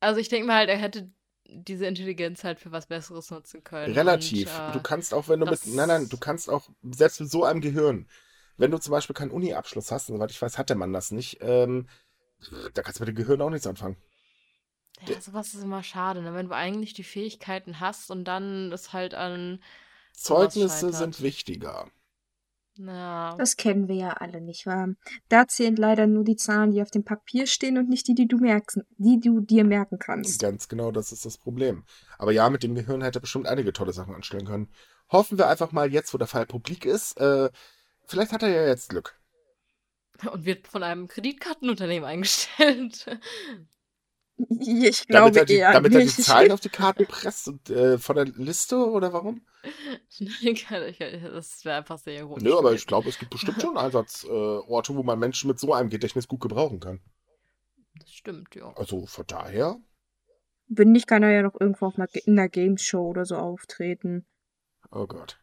also ich denke mal halt, er hätte diese Intelligenz halt für was Besseres nutzen können. Relativ. Und, äh, du kannst auch, wenn du mit. Nein, nein, du kannst auch, selbst mit so einem Gehirn, wenn du zum Beispiel keinen Uni-Abschluss hast, und soweit ich weiß, hat der Mann das nicht, ähm, da kannst du mit dem Gehirn auch nichts anfangen. Ja, sowas ist immer schade, ne? wenn du eigentlich die Fähigkeiten hast und dann das halt an, Zeugnisse scheitert. sind wichtiger. na, Das kennen wir ja alle, nicht wahr? Da zählen leider nur die Zahlen, die auf dem Papier stehen und nicht die, die du merkst, die du dir merken kannst. Ganz genau, das ist das Problem. Aber ja, mit dem Gehirn hätte er bestimmt einige tolle Sachen anstellen können. Hoffen wir einfach mal jetzt, wo der Fall publik ist. Äh, vielleicht hat er ja jetzt Glück. und wird von einem Kreditkartenunternehmen eingestellt. Ich glaube Damit er die, eher damit er die nicht. Zahlen auf die Karten presst und äh, von der Liste oder warum? das wäre einfach sehr ironisch. Nö, aber ich glaube, es gibt bestimmt schon Einsatzorte, äh, wo man Menschen mit so einem Gedächtnis gut gebrauchen kann. Das stimmt, ja. Also von daher, Wenn nicht, kann er ja noch irgendwo auf einer, in einer Games Show oder so auftreten. oh Gott.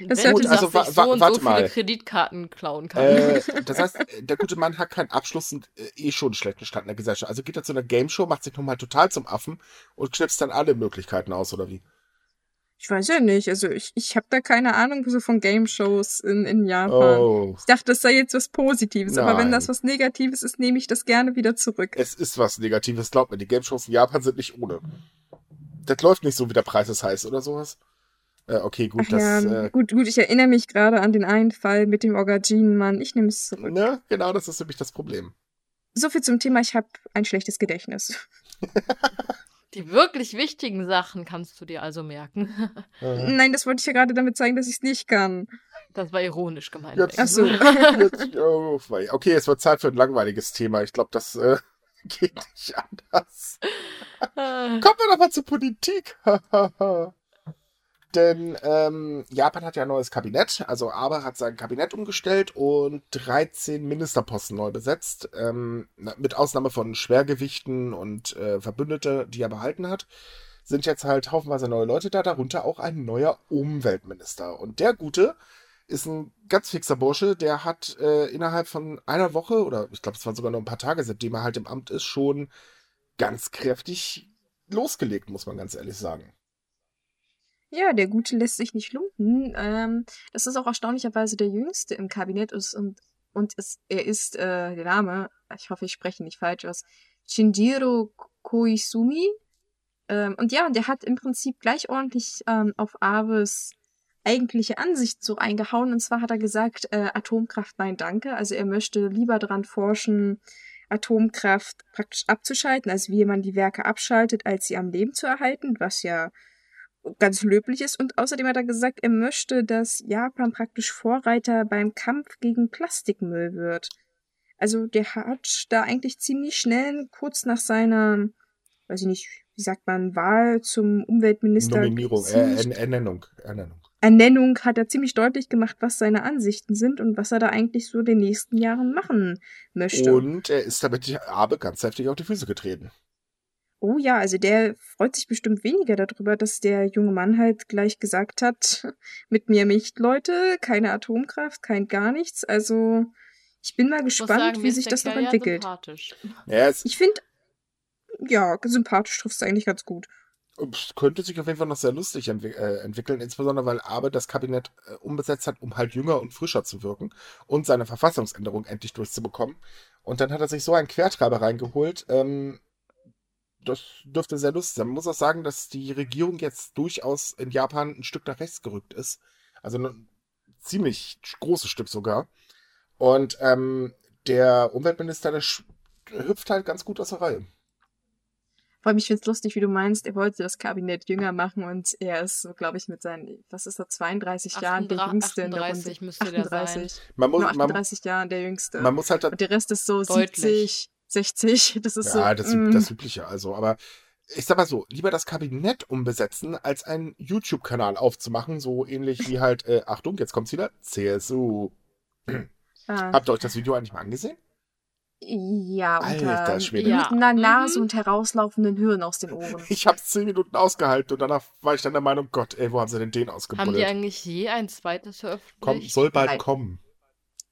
Das hört Gut, sich- also wa- so wa- und warte so viele mal. Kreditkarten klauen kann. Äh, das heißt, der gute Mann hat keinen Abschluss und äh, eh schon einen schlechten Stand in der Gesellschaft. Also geht er zu einer Gameshow, macht sich nochmal total zum Affen und knipst dann alle Möglichkeiten aus, oder wie? Ich weiß ja nicht. Also ich, ich habe da keine Ahnung so von Game-Shows in, in Japan. Oh, Ich dachte, das sei jetzt was Positives, aber wenn Nein. das was Negatives ist, nehme ich das gerne wieder zurück. es ist was Negatives, glaubt mir. Die Gameshows in Japan sind nicht ohne. Das läuft nicht so, wie der Preis es heißt oder sowas. Äh, okay, gut, Ach ja, das, äh, gut, gut, ich erinnere mich gerade an den einen Fall mit dem Orgajin-Mann. Ich nehme es zurück. ne, genau, das ist nämlich das Problem. So viel zum Thema, ich habe ein schlechtes Gedächtnis. Die wirklich wichtigen Sachen kannst du dir also merken. Äh, Nein, das wollte ich ja gerade damit zeigen, dass ich es nicht kann. Das war ironisch gemeint. Jetzt- Ach so. jetzt, oh, okay, es wird Zeit für ein langweiliges Thema. Ich glaube, das äh, geht nicht anders. Kommen wir doch mal zur Politik. Denn ähm, Japan hat ja ein neues Kabinett. Also Abe hat sein Kabinett umgestellt und 13 Ministerposten neu besetzt. Ähm, mit Ausnahme von Schwergewichten und äh, Verbündete, die er behalten hat, sind jetzt halt haufenweise neue Leute da. Darunter auch ein neuer Umweltminister. Und der Gute ist ein ganz fixer Bursche. Der hat äh, innerhalb von einer Woche oder ich glaube, es waren sogar nur ein paar Tage, seitdem er halt im Amt ist, schon ganz kräftig losgelegt, muss man ganz ehrlich sagen. Ja, der Gute lässt sich nicht lumpen. Ähm, das ist auch erstaunlicherweise der Jüngste im Kabinett ist und, und es, er ist, äh, der Name, ich hoffe, ich spreche nicht falsch aus, Shinjiro Koizumi. Ähm, und ja, und der hat im Prinzip gleich ordentlich ähm, auf Abes eigentliche Ansicht so eingehauen. Und zwar hat er gesagt, äh, Atomkraft, nein, danke. Also er möchte lieber dran forschen, Atomkraft praktisch abzuschalten, also wie man die Werke abschaltet, als sie am Leben zu erhalten, was ja ganz löblich ist. Und außerdem hat er gesagt, er möchte, dass Japan praktisch Vorreiter beim Kampf gegen Plastikmüll wird. Also der hat da eigentlich ziemlich schnell, kurz nach seiner, weiß ich nicht, wie sagt man, Wahl zum Umweltminister. Nominierung, äh, Ernennung, Ernennung. Ernennung hat er ziemlich deutlich gemacht, was seine Ansichten sind und was er da eigentlich so den nächsten Jahren machen möchte. Und er ist damit Abe ganz heftig auf die Füße getreten. Oh ja, also der freut sich bestimmt weniger darüber, dass der junge Mann halt gleich gesagt hat, mit mir nicht, Leute, keine Atomkraft, kein gar nichts. Also ich bin mal gespannt, sagen, wie sich das noch entwickelt. sympathisch. Ja, Ich finde, ja, sympathisch trifft es eigentlich ganz gut. es könnte sich auf jeden Fall noch sehr lustig entwi äh, entwickeln, insbesondere weil Abe das Kabinett äh, umbesetzt hat, um halt jünger und frischer zu wirken und seine Verfassungsänderung endlich durchzubekommen. Und dann hat er sich so einen Quertreiber reingeholt. Ähm, das dürfte sehr lustig sein. Man muss auch sagen, dass die Regierung jetzt durchaus in Japan ein Stück nach rechts gerückt ist. Also ein ziemlich großes Stück sogar. Und ähm, der Umweltminister, der hüpft halt ganz gut aus der Reihe. Vor allem, ich finde es lustig, wie du meinst, er wollte das Kabinett jünger machen und er ist so, glaube ich, mit seinen, was ist er, 32 Jahren der 38 Jüngste in der Runde. 38 müsste der sein. 38. Man muss, Nur man, 38 Jahren der Jüngste. man muss halt und der Rest ist so Deutlich. 70, 60. Das ist so. Ja, das, mm. das Übliche also. Aber ich sag mal so, lieber das Kabinett umbesetzen, als einen YouTube-Kanal aufzumachen, so ähnlich wie halt, äh, Achtung, jetzt kommt's wieder, CSU. ah. Habt ihr euch das Video eigentlich mal angesehen? Ja, Alter unter Schwede. mit Ja. einer Nase Mhm. und herauslaufenden Hirn aus den Ohren. Ich hab's zehn Minuten ausgehalten und danach war ich dann der Meinung, Gott, ey, wo haben sie denn den Haben die ausgebuddelt? eigentlich je ein zweites veröffentlicht? Komm, soll bald Nein. kommen.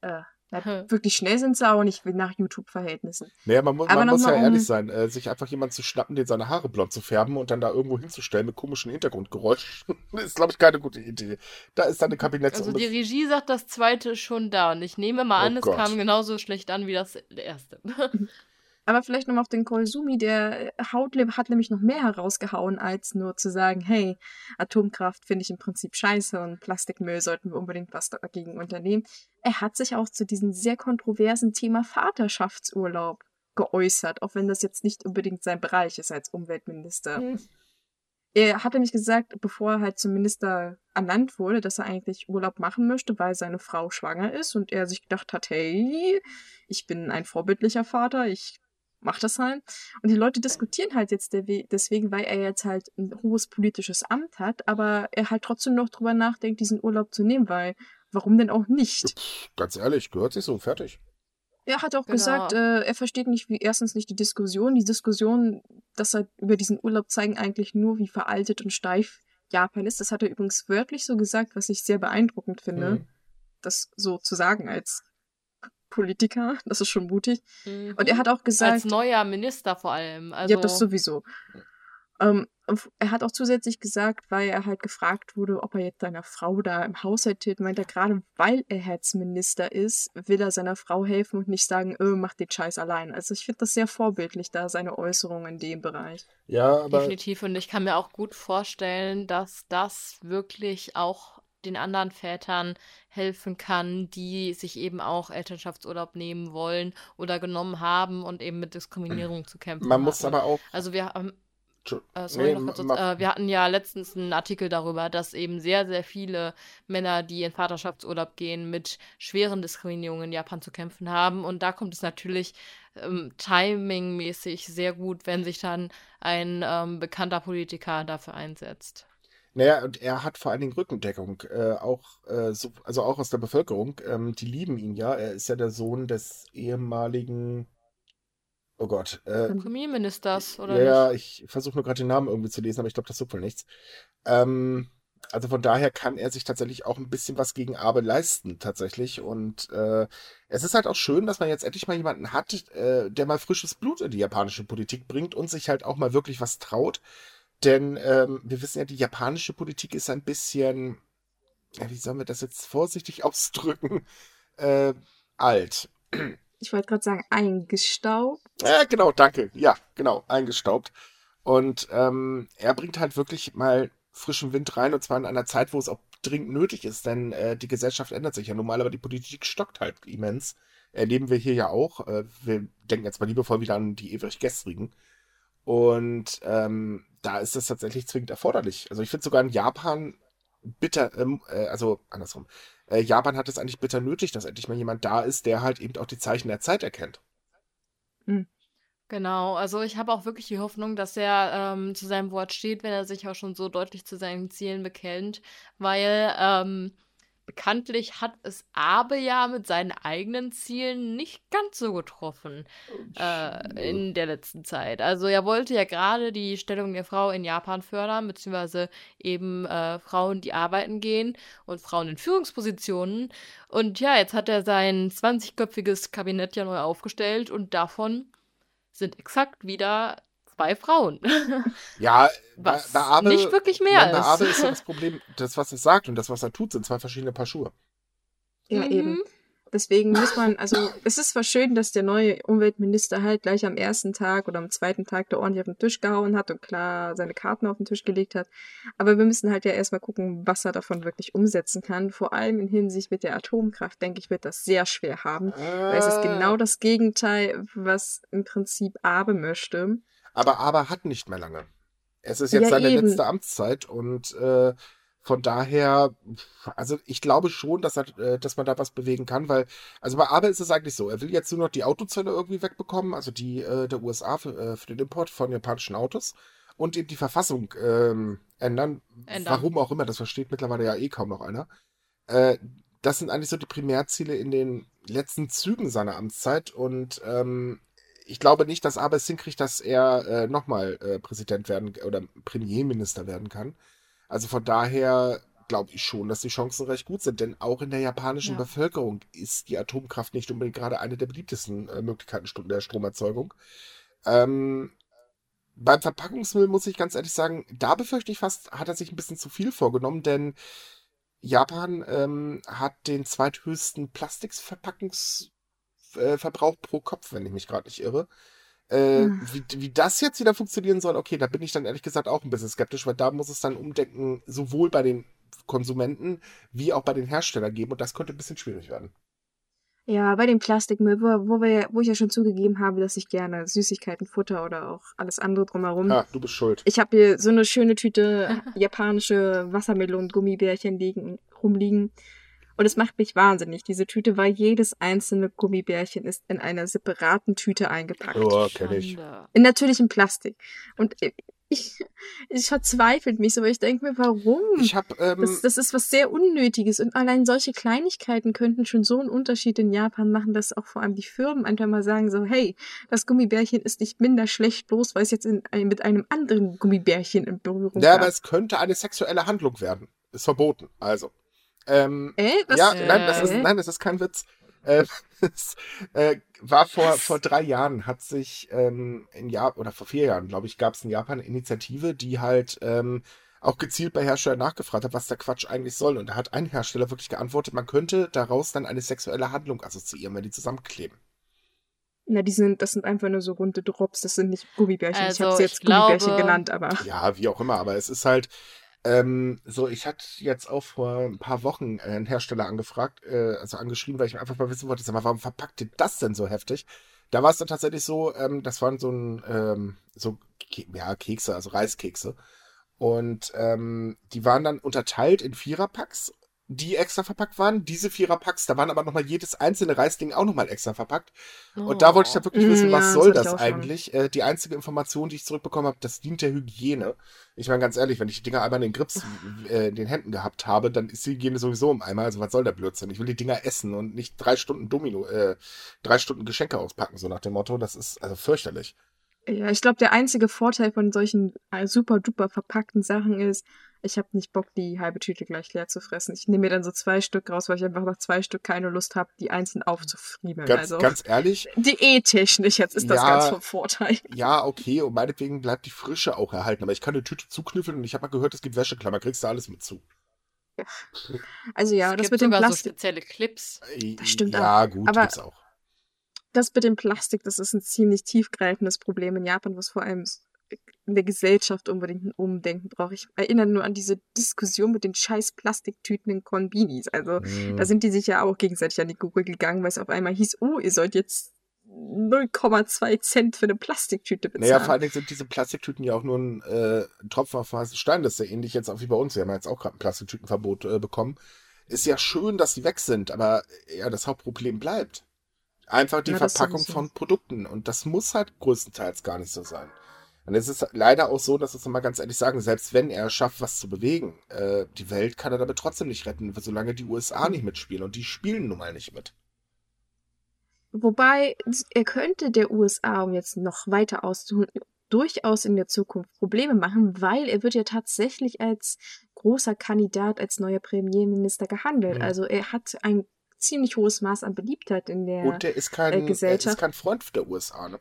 Äh, ja, wirklich schnell sind sie auch nicht nach YouTube-Verhältnissen. Naja, man, mu Aber man muss ja mal um- ehrlich sein, äh, sich einfach jemand zu schnappen, den seine Haare blond zu färben und dann da irgendwo hinzustellen mit komischen Hintergrundgeräuschen, ist, glaube ich, keine gute Idee. Da ist dann eine Kabinetts Also die Regie sagt, das zweite ist schon da. Und ich nehme mal Oh an, es Gott. kam genauso schlecht an wie das erste. Aber vielleicht nochmal auf den Koizumi, der haut, hat nämlich noch mehr herausgehauen, als nur zu sagen, hey, Atomkraft finde ich im Prinzip scheiße und Plastikmüll sollten wir unbedingt was dagegen unternehmen. Er hat sich auch zu diesem sehr kontroversen Thema Vaterschaftsurlaub geäußert, auch wenn das jetzt nicht unbedingt sein Bereich ist als Umweltminister. Hm. Er hat nämlich gesagt, bevor er halt zum Minister ernannt wurde, dass er eigentlich Urlaub machen möchte, weil seine Frau schwanger ist und er sich gedacht hat, hey, ich bin ein vorbildlicher Vater, ich mach das halt. Und die Leute diskutieren halt jetzt deswegen, weil er jetzt halt ein hohes politisches Amt hat, aber er halt trotzdem noch drüber nachdenkt, diesen Urlaub zu nehmen, weil warum denn auch nicht? Pff, Ganz ehrlich, gehört sich so, fertig. Er hat auch Genau. gesagt, äh, er versteht nicht, wie erstens nicht die Diskussion. Die Diskussion, dass er über diesen Urlaub zeigen eigentlich nur, wie veraltet und steif Japan ist. Das hat er übrigens wörtlich so gesagt, was ich sehr beeindruckend finde, Mhm. das so zu sagen als Politiker. Das ist schon mutig. Mhm. Und er hat auch gesagt, Als neuer Minister vor allem. Also, ja, das sowieso. Ähm, er hat auch zusätzlich gesagt, weil er halt gefragt wurde, ob er jetzt seiner Frau da im Haushalt hilft, meint er gerade, weil er jetzt Minister ist, will er seiner Frau helfen und nicht sagen, öh, mach den Scheiß allein. Also ich finde das sehr vorbildlich, da seine Äußerungen in dem Bereich. Ja, aber Definitiv. Und ich kann mir auch gut vorstellen, dass das wirklich auch den anderen Vätern helfen kann, die sich eben auch Elternschaftsurlaub nehmen wollen oder genommen haben und eben mit Diskriminierung zu kämpfen man muss haben. aber auch. Also wir haben, äh, sorry, Nee, kurz, äh, wir hatten ja letztens einen Artikel darüber, dass eben sehr, sehr viele Männer, die in Vaterschaftsurlaub gehen, mit schweren Diskriminierungen in Japan zu kämpfen haben. Und da kommt es natürlich ähm, timingmäßig sehr gut, wenn sich dann ein ähm, bekannter Politiker dafür einsetzt. Naja, und er hat vor allen Dingen Rückendeckung, äh, auch, äh, so, also auch aus der Bevölkerung. Ähm, die lieben ihn ja. Er ist ja der Sohn des ehemaligen, oh Gott, äh, Premierministers, oder ja, nicht? ich versuche nur gerade den Namen irgendwie zu lesen, aber ich glaube, das tut wohl nichts. Ähm, also von daher kann er sich tatsächlich auch ein bisschen was gegen Abe leisten, tatsächlich. Und äh, es ist halt auch schön, dass man jetzt endlich mal jemanden hat, äh, der mal frisches Blut in die japanische Politik bringt und sich halt auch mal wirklich was traut. Denn ähm, wir wissen ja, die japanische Politik ist ein bisschen, ja, wie sollen wir das jetzt vorsichtig ausdrücken, äh, alt. Ich wollte gerade sagen, eingestaubt. Ja, genau, danke. Ja, genau, eingestaubt. Und ähm, er bringt halt wirklich mal frischen Wind rein und zwar in einer Zeit, wo es auch dringend nötig ist, denn äh, die Gesellschaft ändert sich ja nun mal, aber die Politik stockt halt immens. Erleben wir hier ja auch. Äh, wir denken jetzt mal liebevoll wieder an die ewig Gestrigen. Und ähm, da ist es tatsächlich zwingend erforderlich. Also ich finde sogar in Japan bitter, ähm, äh, also andersrum. Äh, Japan hat es eigentlich bitter nötig, dass endlich mal jemand da ist, der halt eben auch die Zeichen der Zeit erkennt. Genau, also ich habe auch wirklich die Hoffnung, dass er ähm, zu seinem Wort steht, wenn er sich auch schon so deutlich zu seinen Zielen bekennt, weil ähm, bekanntlich hat es Abe ja mit seinen eigenen Zielen nicht ganz so getroffen äh, in der letzten Zeit. Also er wollte ja gerade die Stellung der Frau in Japan fördern, beziehungsweise eben äh, Frauen, die arbeiten gehen und Frauen in Führungspositionen. Und ja, jetzt hat er sein 20-köpfiges Kabinett ja neu aufgestellt und davon sind exakt wieder zwei Frauen. Ja, bei, Was bei Abe, nicht wirklich mehr bei ist. Abe ist ja das Problem, das, was er sagt und das, was er tut, sind zwei verschiedene Paar Schuhe. Ja, Mhm. eben. Deswegen muss man, also es ist zwar schön, dass der neue Umweltminister halt gleich am ersten Tag oder am zweiten Tag da ordentlich auf den Tisch gehauen hat und klar seine Karten auf den Tisch gelegt hat. Aber wir müssen halt ja erstmal gucken, was er davon wirklich umsetzen kann. Vor allem in Hinsicht mit der Atomkraft, denke ich, wird das sehr schwer haben. Weil es ist genau das Gegenteil, was im Prinzip Abe möchte. Aber Abe hat nicht mehr lange. Es ist jetzt Ja, seine eben. letzte Amtszeit und äh, von daher, also ich glaube schon, dass, er, äh, dass man da was bewegen kann, weil, also bei Abe ist es eigentlich so, er will jetzt nur noch die Autozölle irgendwie wegbekommen, also die äh, der USA für, äh, für den Import von japanischen Autos und eben die Verfassung ähm, ändern. Ändern. Warum auch immer, das versteht mittlerweile ja eh kaum noch einer. Äh, das sind eigentlich so die Primärziele in den letzten Zügen seiner Amtszeit und ähm, ich glaube nicht, dass Abe es hinkriegt, dass er äh, nochmal äh, Präsident werden oder Premierminister werden kann. Also von daher glaube ich schon, dass die Chancen recht gut sind, denn auch in der japanischen Ja. Bevölkerung ist die Atomkraft nicht unbedingt gerade eine der beliebtesten äh, Möglichkeiten der Stromerzeugung. Ähm, beim Verpackungsmüll muss ich ganz ehrlich sagen, da befürchte ich fast, hat er sich ein bisschen zu viel vorgenommen, denn Japan ähm, hat den zweithöchsten Plastikverpackungsverbrauch äh, Verbrauch pro Kopf, wenn ich mich gerade nicht irre. Äh, Hm. wie, wie das jetzt wieder funktionieren soll, okay, da bin ich dann ehrlich gesagt auch ein bisschen skeptisch, weil da muss es dann Umdenken sowohl bei den Konsumenten wie auch bei den Herstellern geben und das könnte ein bisschen schwierig werden. Ja, bei dem Plastikmüll, wo, wo, wir, wo ich ja schon zugegeben habe, dass ich gerne Süßigkeiten, Futter oder auch alles andere drumherum. Ah, du bist schuld. Ich habe hier so eine schöne Tüte japanische Wassermelonen-Gummibärchen liegen, rumliegen. Und es macht mich wahnsinnig. Diese Tüte, weil jedes einzelne Gummibärchen ist in einer separaten Tüte eingepackt. Oh, kenn ich. In natürlichem Plastik. Und ich, ich verzweifelt mich so, weil ich denke mir, warum? Ich hab, ähm, das, das ist was sehr Unnötiges und allein solche Kleinigkeiten könnten schon so einen Unterschied in Japan machen, dass auch vor allem die Firmen einfach mal sagen so, hey, das Gummibärchen ist nicht minder schlecht, bloß weil es jetzt in, mit einem anderen Gummibärchen in Berührung ja, kam. aber es könnte eine sexuelle Handlung werden. Ist verboten, also. Ähm, Äh, was? ja, äh, nein, das ist, nein, das ist kein Witz. Äh, es, äh, war vor, Was? vor drei Jahren, hat sich ähm, in Japan, oder vor vier Jahren, glaube ich, gab es in Japan eine Initiative, die halt ähm, auch gezielt bei Herstellern nachgefragt hat, was der Quatsch eigentlich soll. Und da hat ein Hersteller wirklich geantwortet, man könnte daraus dann eine sexuelle Handlung assoziieren, wenn die zusammenkleben. Na, die sind, das sind einfach nur so runde Drops, das sind nicht Gummibärchen. ich Also, habe sie ich jetzt Gummibärchen glaube- genannt, aber. Ja, wie auch immer, aber es ist halt ähm, so, ich hatte jetzt auch vor ein paar Wochen einen Hersteller angefragt, äh, also angeschrieben, weil ich einfach mal wissen wollte, sag mal, warum verpackt ihr das denn so heftig? Da war es dann tatsächlich so, ähm, das waren so ein, ähm, so, ja, Kekse, also Reiskekse. Und ähm, die waren dann unterteilt in Viererpacks, die extra verpackt waren. Diese Viererpacks, da waren aber nochmal jedes einzelne Reisding auch nochmal extra verpackt. Und da wollte ich dann wirklich wissen, was ja, soll das das eigentlich? Äh, die einzige Information, die ich zurückbekommen habe, das dient der Hygiene. Ich meine ganz ehrlich, wenn ich die Dinger einmal in den Grips äh, in den Händen gehabt habe, dann ist die Hygiene sowieso im Eimer. Also was soll der Blödsinn? Ich will die Dinger essen und nicht drei Stunden Domino, äh, drei Stunden Geschenke auspacken, so nach dem Motto. Das ist also fürchterlich. Ja, ich glaube, der einzige Vorteil von solchen äh, super duper verpackten Sachen ist, ich habe nicht Bock, die halbe Tüte gleich leer zu fressen. Ich nehme mir dann so zwei Stück raus, weil ich einfach nach zwei Stück keine Lust habe, die einzeln aufzufriemeln. Ganz, also ganz ehrlich, diättechnisch jetzt ist das Ja. ganz vom Vorteil. ja, okay, und meinetwegen bleibt die Frische auch erhalten. Aber ich kann eine Tüte zuknüffeln und ich habe mal gehört, es gibt Wäscheklammer, kriegst du alles mit zu. Also ja, es das gibt mit dem sogar so Plastik. spezielle Clips. Das stimmt ja, gut, Aber- gibt's auch. Das mit dem Plastik, das ist ein ziemlich tiefgreifendes Problem in Japan, was vor allem in der Gesellschaft unbedingt ein Umdenken braucht. Ich erinnere nur an diese Diskussion mit den scheiß Plastiktüten in Konbinis. Also Mhm. da sind die sich ja auch gegenseitig an die Gurgel gegangen, weil es auf einmal hieß, oh, ihr sollt jetzt 0,2 Cent für eine Plastiktüte bezahlen. Naja, vor allen Dingen sind diese Plastiktüten ja auch nur ein, äh, Tropfen auf heißen Stein. Das ist ja ähnlich jetzt auch wie bei uns. Wir haben ja jetzt auch gerade ein Plastiktütenverbot äh, bekommen. Ist ja schön, dass die weg sind, aber ja, das Hauptproblem bleibt. Einfach die Ja, Verpackung von Produkten. Und das muss halt größtenteils gar nicht so sein. Und es ist leider auch so, dass wir es mal ganz ehrlich sagen, selbst wenn er schafft, was zu bewegen, äh, die Welt kann er damit trotzdem nicht retten, solange die USA nicht mitspielen. Und die spielen nun mal nicht mit. Wobei, er könnte der USA, um jetzt noch weiter auszuholen, durchaus in der Zukunft Probleme machen, weil er wird ja tatsächlich als großer Kandidat, als neuer Premierminister gehandelt. Mhm. Also er hat ein ziemlich hohes Maß an Beliebtheit in der Und der ist kein, äh, er ist Gesellschaft. kein Freund der USA, ne?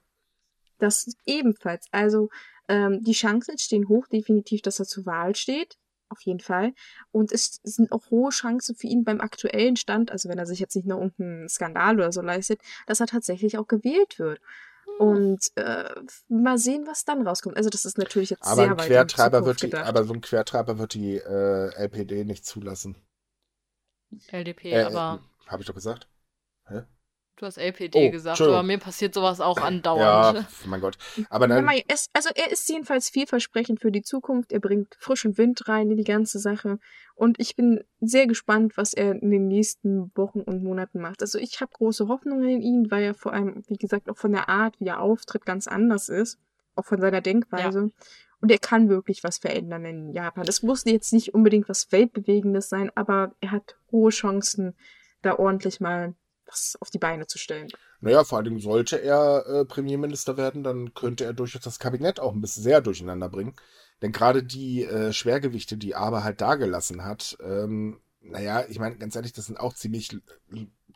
Das ebenfalls. Also ähm, die Chancen stehen hoch, definitiv, dass er zur Wahl steht. Auf jeden Fall. Und es sind auch hohe Chancen für ihn beim aktuellen Stand, also wenn er sich jetzt nicht noch irgendeinen Skandal oder so leistet, dass er tatsächlich auch gewählt wird. Und äh, mal sehen, was dann rauskommt. Also das ist natürlich jetzt Aber sehr ein weit Quertreiber wird die, aber so ein Quertreiber wird die äh, LPD nicht zulassen. LDP, Äh, aber Habe ich doch gesagt? du hast LPD Oh, gesagt, aber mir passiert sowas auch andauernd. Ja, mein Gott. Aber Ja, dann, mei, es, also er ist jedenfalls vielversprechend für die Zukunft. Er bringt frischen Wind rein in die ganze Sache. Und ich bin sehr gespannt, was er in den nächsten Wochen und Monaten macht. Also ich habe große Hoffnungen in ihn, weil er vor allem, wie gesagt, auch von der Art, wie er auftritt, ganz anders ist. Auch von seiner Denkweise. Und er kann wirklich was verändern in Japan. Das muss jetzt nicht unbedingt was Weltbewegendes sein, aber er hat hohe Chancen, da ordentlich mal was auf die Beine zu stellen. naja, vor Dingen sollte er äh, Premierminister werden, dann könnte er durchaus das Kabinett auch ein bisschen sehr durcheinander bringen. Denn gerade die äh, Schwergewichte, die Aber halt dagelassen hat, ähm, naja, ich meine, ganz ehrlich, das sind auch ziemlich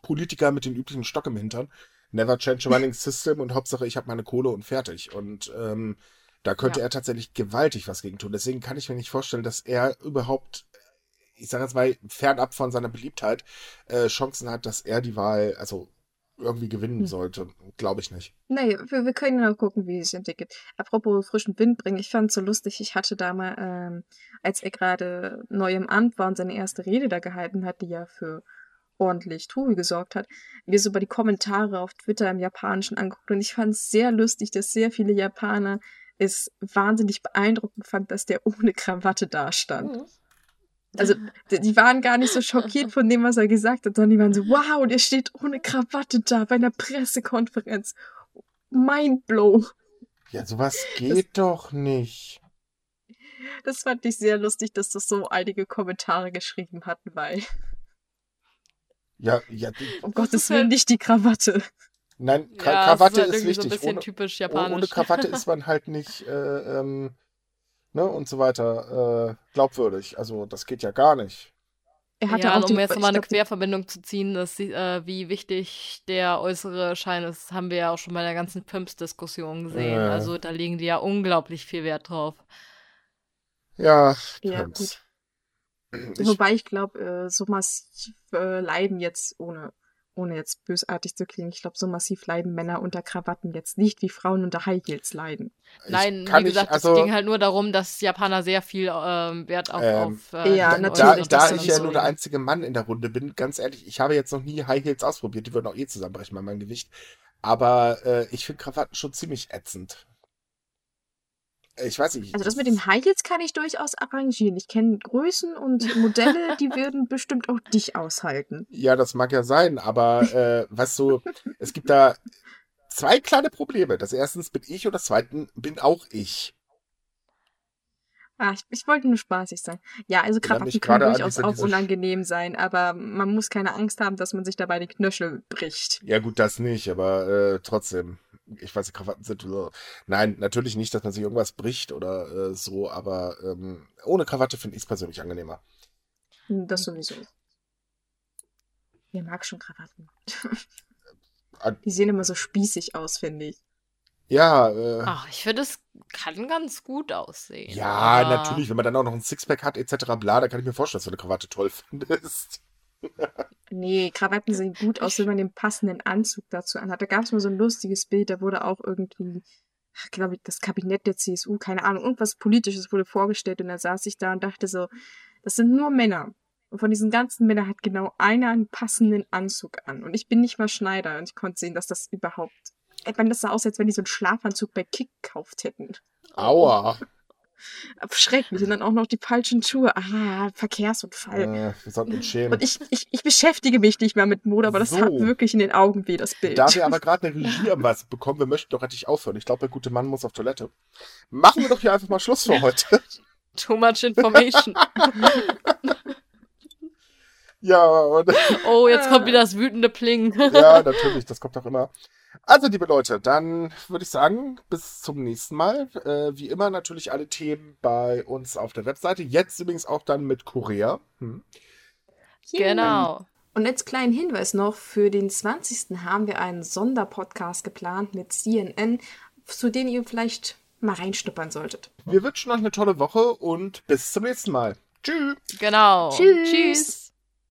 Politiker mit dem üblichen Stock im Hintern. Never change a running system und Hauptsache ich habe meine Kohle und fertig. Und ähm, da könnte Ja. er tatsächlich gewaltig was gegen tun. Deswegen kann ich mir nicht vorstellen, dass er überhaupt, ich sage jetzt mal, fernab von seiner Beliebtheit, äh, Chancen hat, dass er die Wahl, also irgendwie gewinnen Hm. sollte. Glaube ich nicht. Nee, wir, wir können ja noch gucken, wie es sich entwickelt. Apropos frischen Wind bringen, ich fand es so lustig, ich hatte da mal, ähm, als er gerade neu im Amt war und seine erste Rede da gehalten hat, die ja für ordentlich Trubel gesorgt hat, mir so über die Kommentare auf Twitter im Japanischen angeguckt und ich fand es sehr lustig, dass sehr viele Japaner es wahnsinnig beeindruckend fand, dass der ohne Krawatte dastand. Mhm. Also die waren gar nicht so schockiert von dem, was er gesagt hat, sondern die waren so, wow, der steht ohne Krawatte da bei einer Pressekonferenz. Mindblow. Ja, sowas geht doch nicht. Das fand ich sehr lustig, dass das so einige Kommentare geschrieben hatten, weil. Ja, ja. Die, um Gottes Willen nicht die Krawatte. Nein, Kra ja, Krawatte ist, halt ist wichtig. So ohne, typisch japanisch. Ohne Krawatte ist man halt nicht, äh, ähm, ne, und so weiter, äh, glaubwürdig. Also, das geht ja gar nicht. Er hatte ja, auch um die, jetzt mal eine Querverbindung zu ziehen, dass, äh, wie wichtig der äußere Schein ist, haben wir ja auch schon bei der ganzen Pimps-Diskussion gesehen. Äh. Also da legen die ja unglaublich viel Wert drauf. Ja, ja gut. Ich, Wobei ich glaube, äh, so massiv äh, leiden jetzt, ohne, ohne jetzt bösartig zu klingen, ich glaube, so massiv leiden Männer unter Krawatten jetzt nicht, wie Frauen unter High Heels leiden. Nein, wie gesagt, also, es ging halt nur darum, dass Japaner sehr viel ähm, Wert auf, ähm, auf äh, ja, natürlich, Da, da ich ja nur der einzige Mann in der Runde bin, ganz ehrlich, ich habe jetzt noch nie High Heels ausprobiert, die würden auch eh zusammenbrechen bei meinem Gewicht. Aber äh, ich finde Krawatten schon ziemlich ätzend ich weiß nicht. Also das mit den High Heels kann ich durchaus arrangieren. Ich kenne Größen und Modelle, die würden bestimmt auch dich aushalten. Ja, das mag ja sein, aber äh, weißt du, es gibt da zwei kleine Probleme. Das erstens bin ich und das zweite bin auch ich. Ah, ich, ich wollte nur spaßig sein. Ja, also Krawatten können durchaus auch unangenehm sein, aber man muss keine Angst haben, dass man sich dabei die Knöchel bricht. Ja gut, das nicht, aber äh, trotzdem ich weiß Krawatten sind. Nein, natürlich nicht, dass man sich irgendwas bricht oder äh, so, aber ähm, ohne Krawatte finde ich es persönlich angenehmer. Hm, das sowieso. Wer mag schon Krawatten? Äh, Die sehen immer so spießig aus, finde ich. Ja, äh, Ach, ich finde, es kann ganz gut aussehen. Ja, aber... natürlich, wenn man dann auch noch ein Sixpack hat, etc., bla, da kann ich mir vorstellen, dass du eine Krawatte toll findest. Nee, Krawatten sehen gut aus, wenn man den passenden Anzug dazu anhat. Da gab es mal so ein lustiges Bild, da wurde auch irgendwie, glaube ich, das Kabinett der CSU, keine Ahnung, irgendwas Politisches wurde vorgestellt und da saß ich da und dachte so, das sind nur Männer. Und von diesen ganzen Männern hat genau einer einen passenden Anzug an. Und ich bin nicht mal Schneider und ich konnte sehen, dass das überhaupt. Ich meine, das sah aus, als wenn die so einen Schlafanzug bei Kick gekauft hätten. Aua. Schrecklich. Und dann auch noch die falschen Schuhe. Ah, Verkehrsunfall. Äh, wir sollten uns schämen. Und ich, ich, ich beschäftige mich nicht mehr mit Mode, aber das so. hat wirklich in den Augen weh, das Bild. Da wir aber gerade eine Regie am was bekommen, wir möchten doch endlich aufhören. Ich glaube, der gute Mann muss auf Toilette. Machen wir doch hier einfach mal Schluss für heute. Too much information. ja, und Oh, jetzt kommt wieder das wütende Pling. ja, natürlich, das kommt doch immer. Also, liebe Leute, dann würde ich sagen, bis zum nächsten Mal. Äh, wie immer natürlich alle Themen bei uns auf der Webseite. Jetzt übrigens auch dann mit Korea. Hm. Genau. Und jetzt kleinen Hinweis noch, für den 20. haben wir einen Sonderpodcast geplant mit CNN, zu dem ihr vielleicht mal reinstuppern solltet. Wir wünschen euch eine tolle Woche und bis zum nächsten Mal. Tschüss. Genau. Tschüss. Tschüss.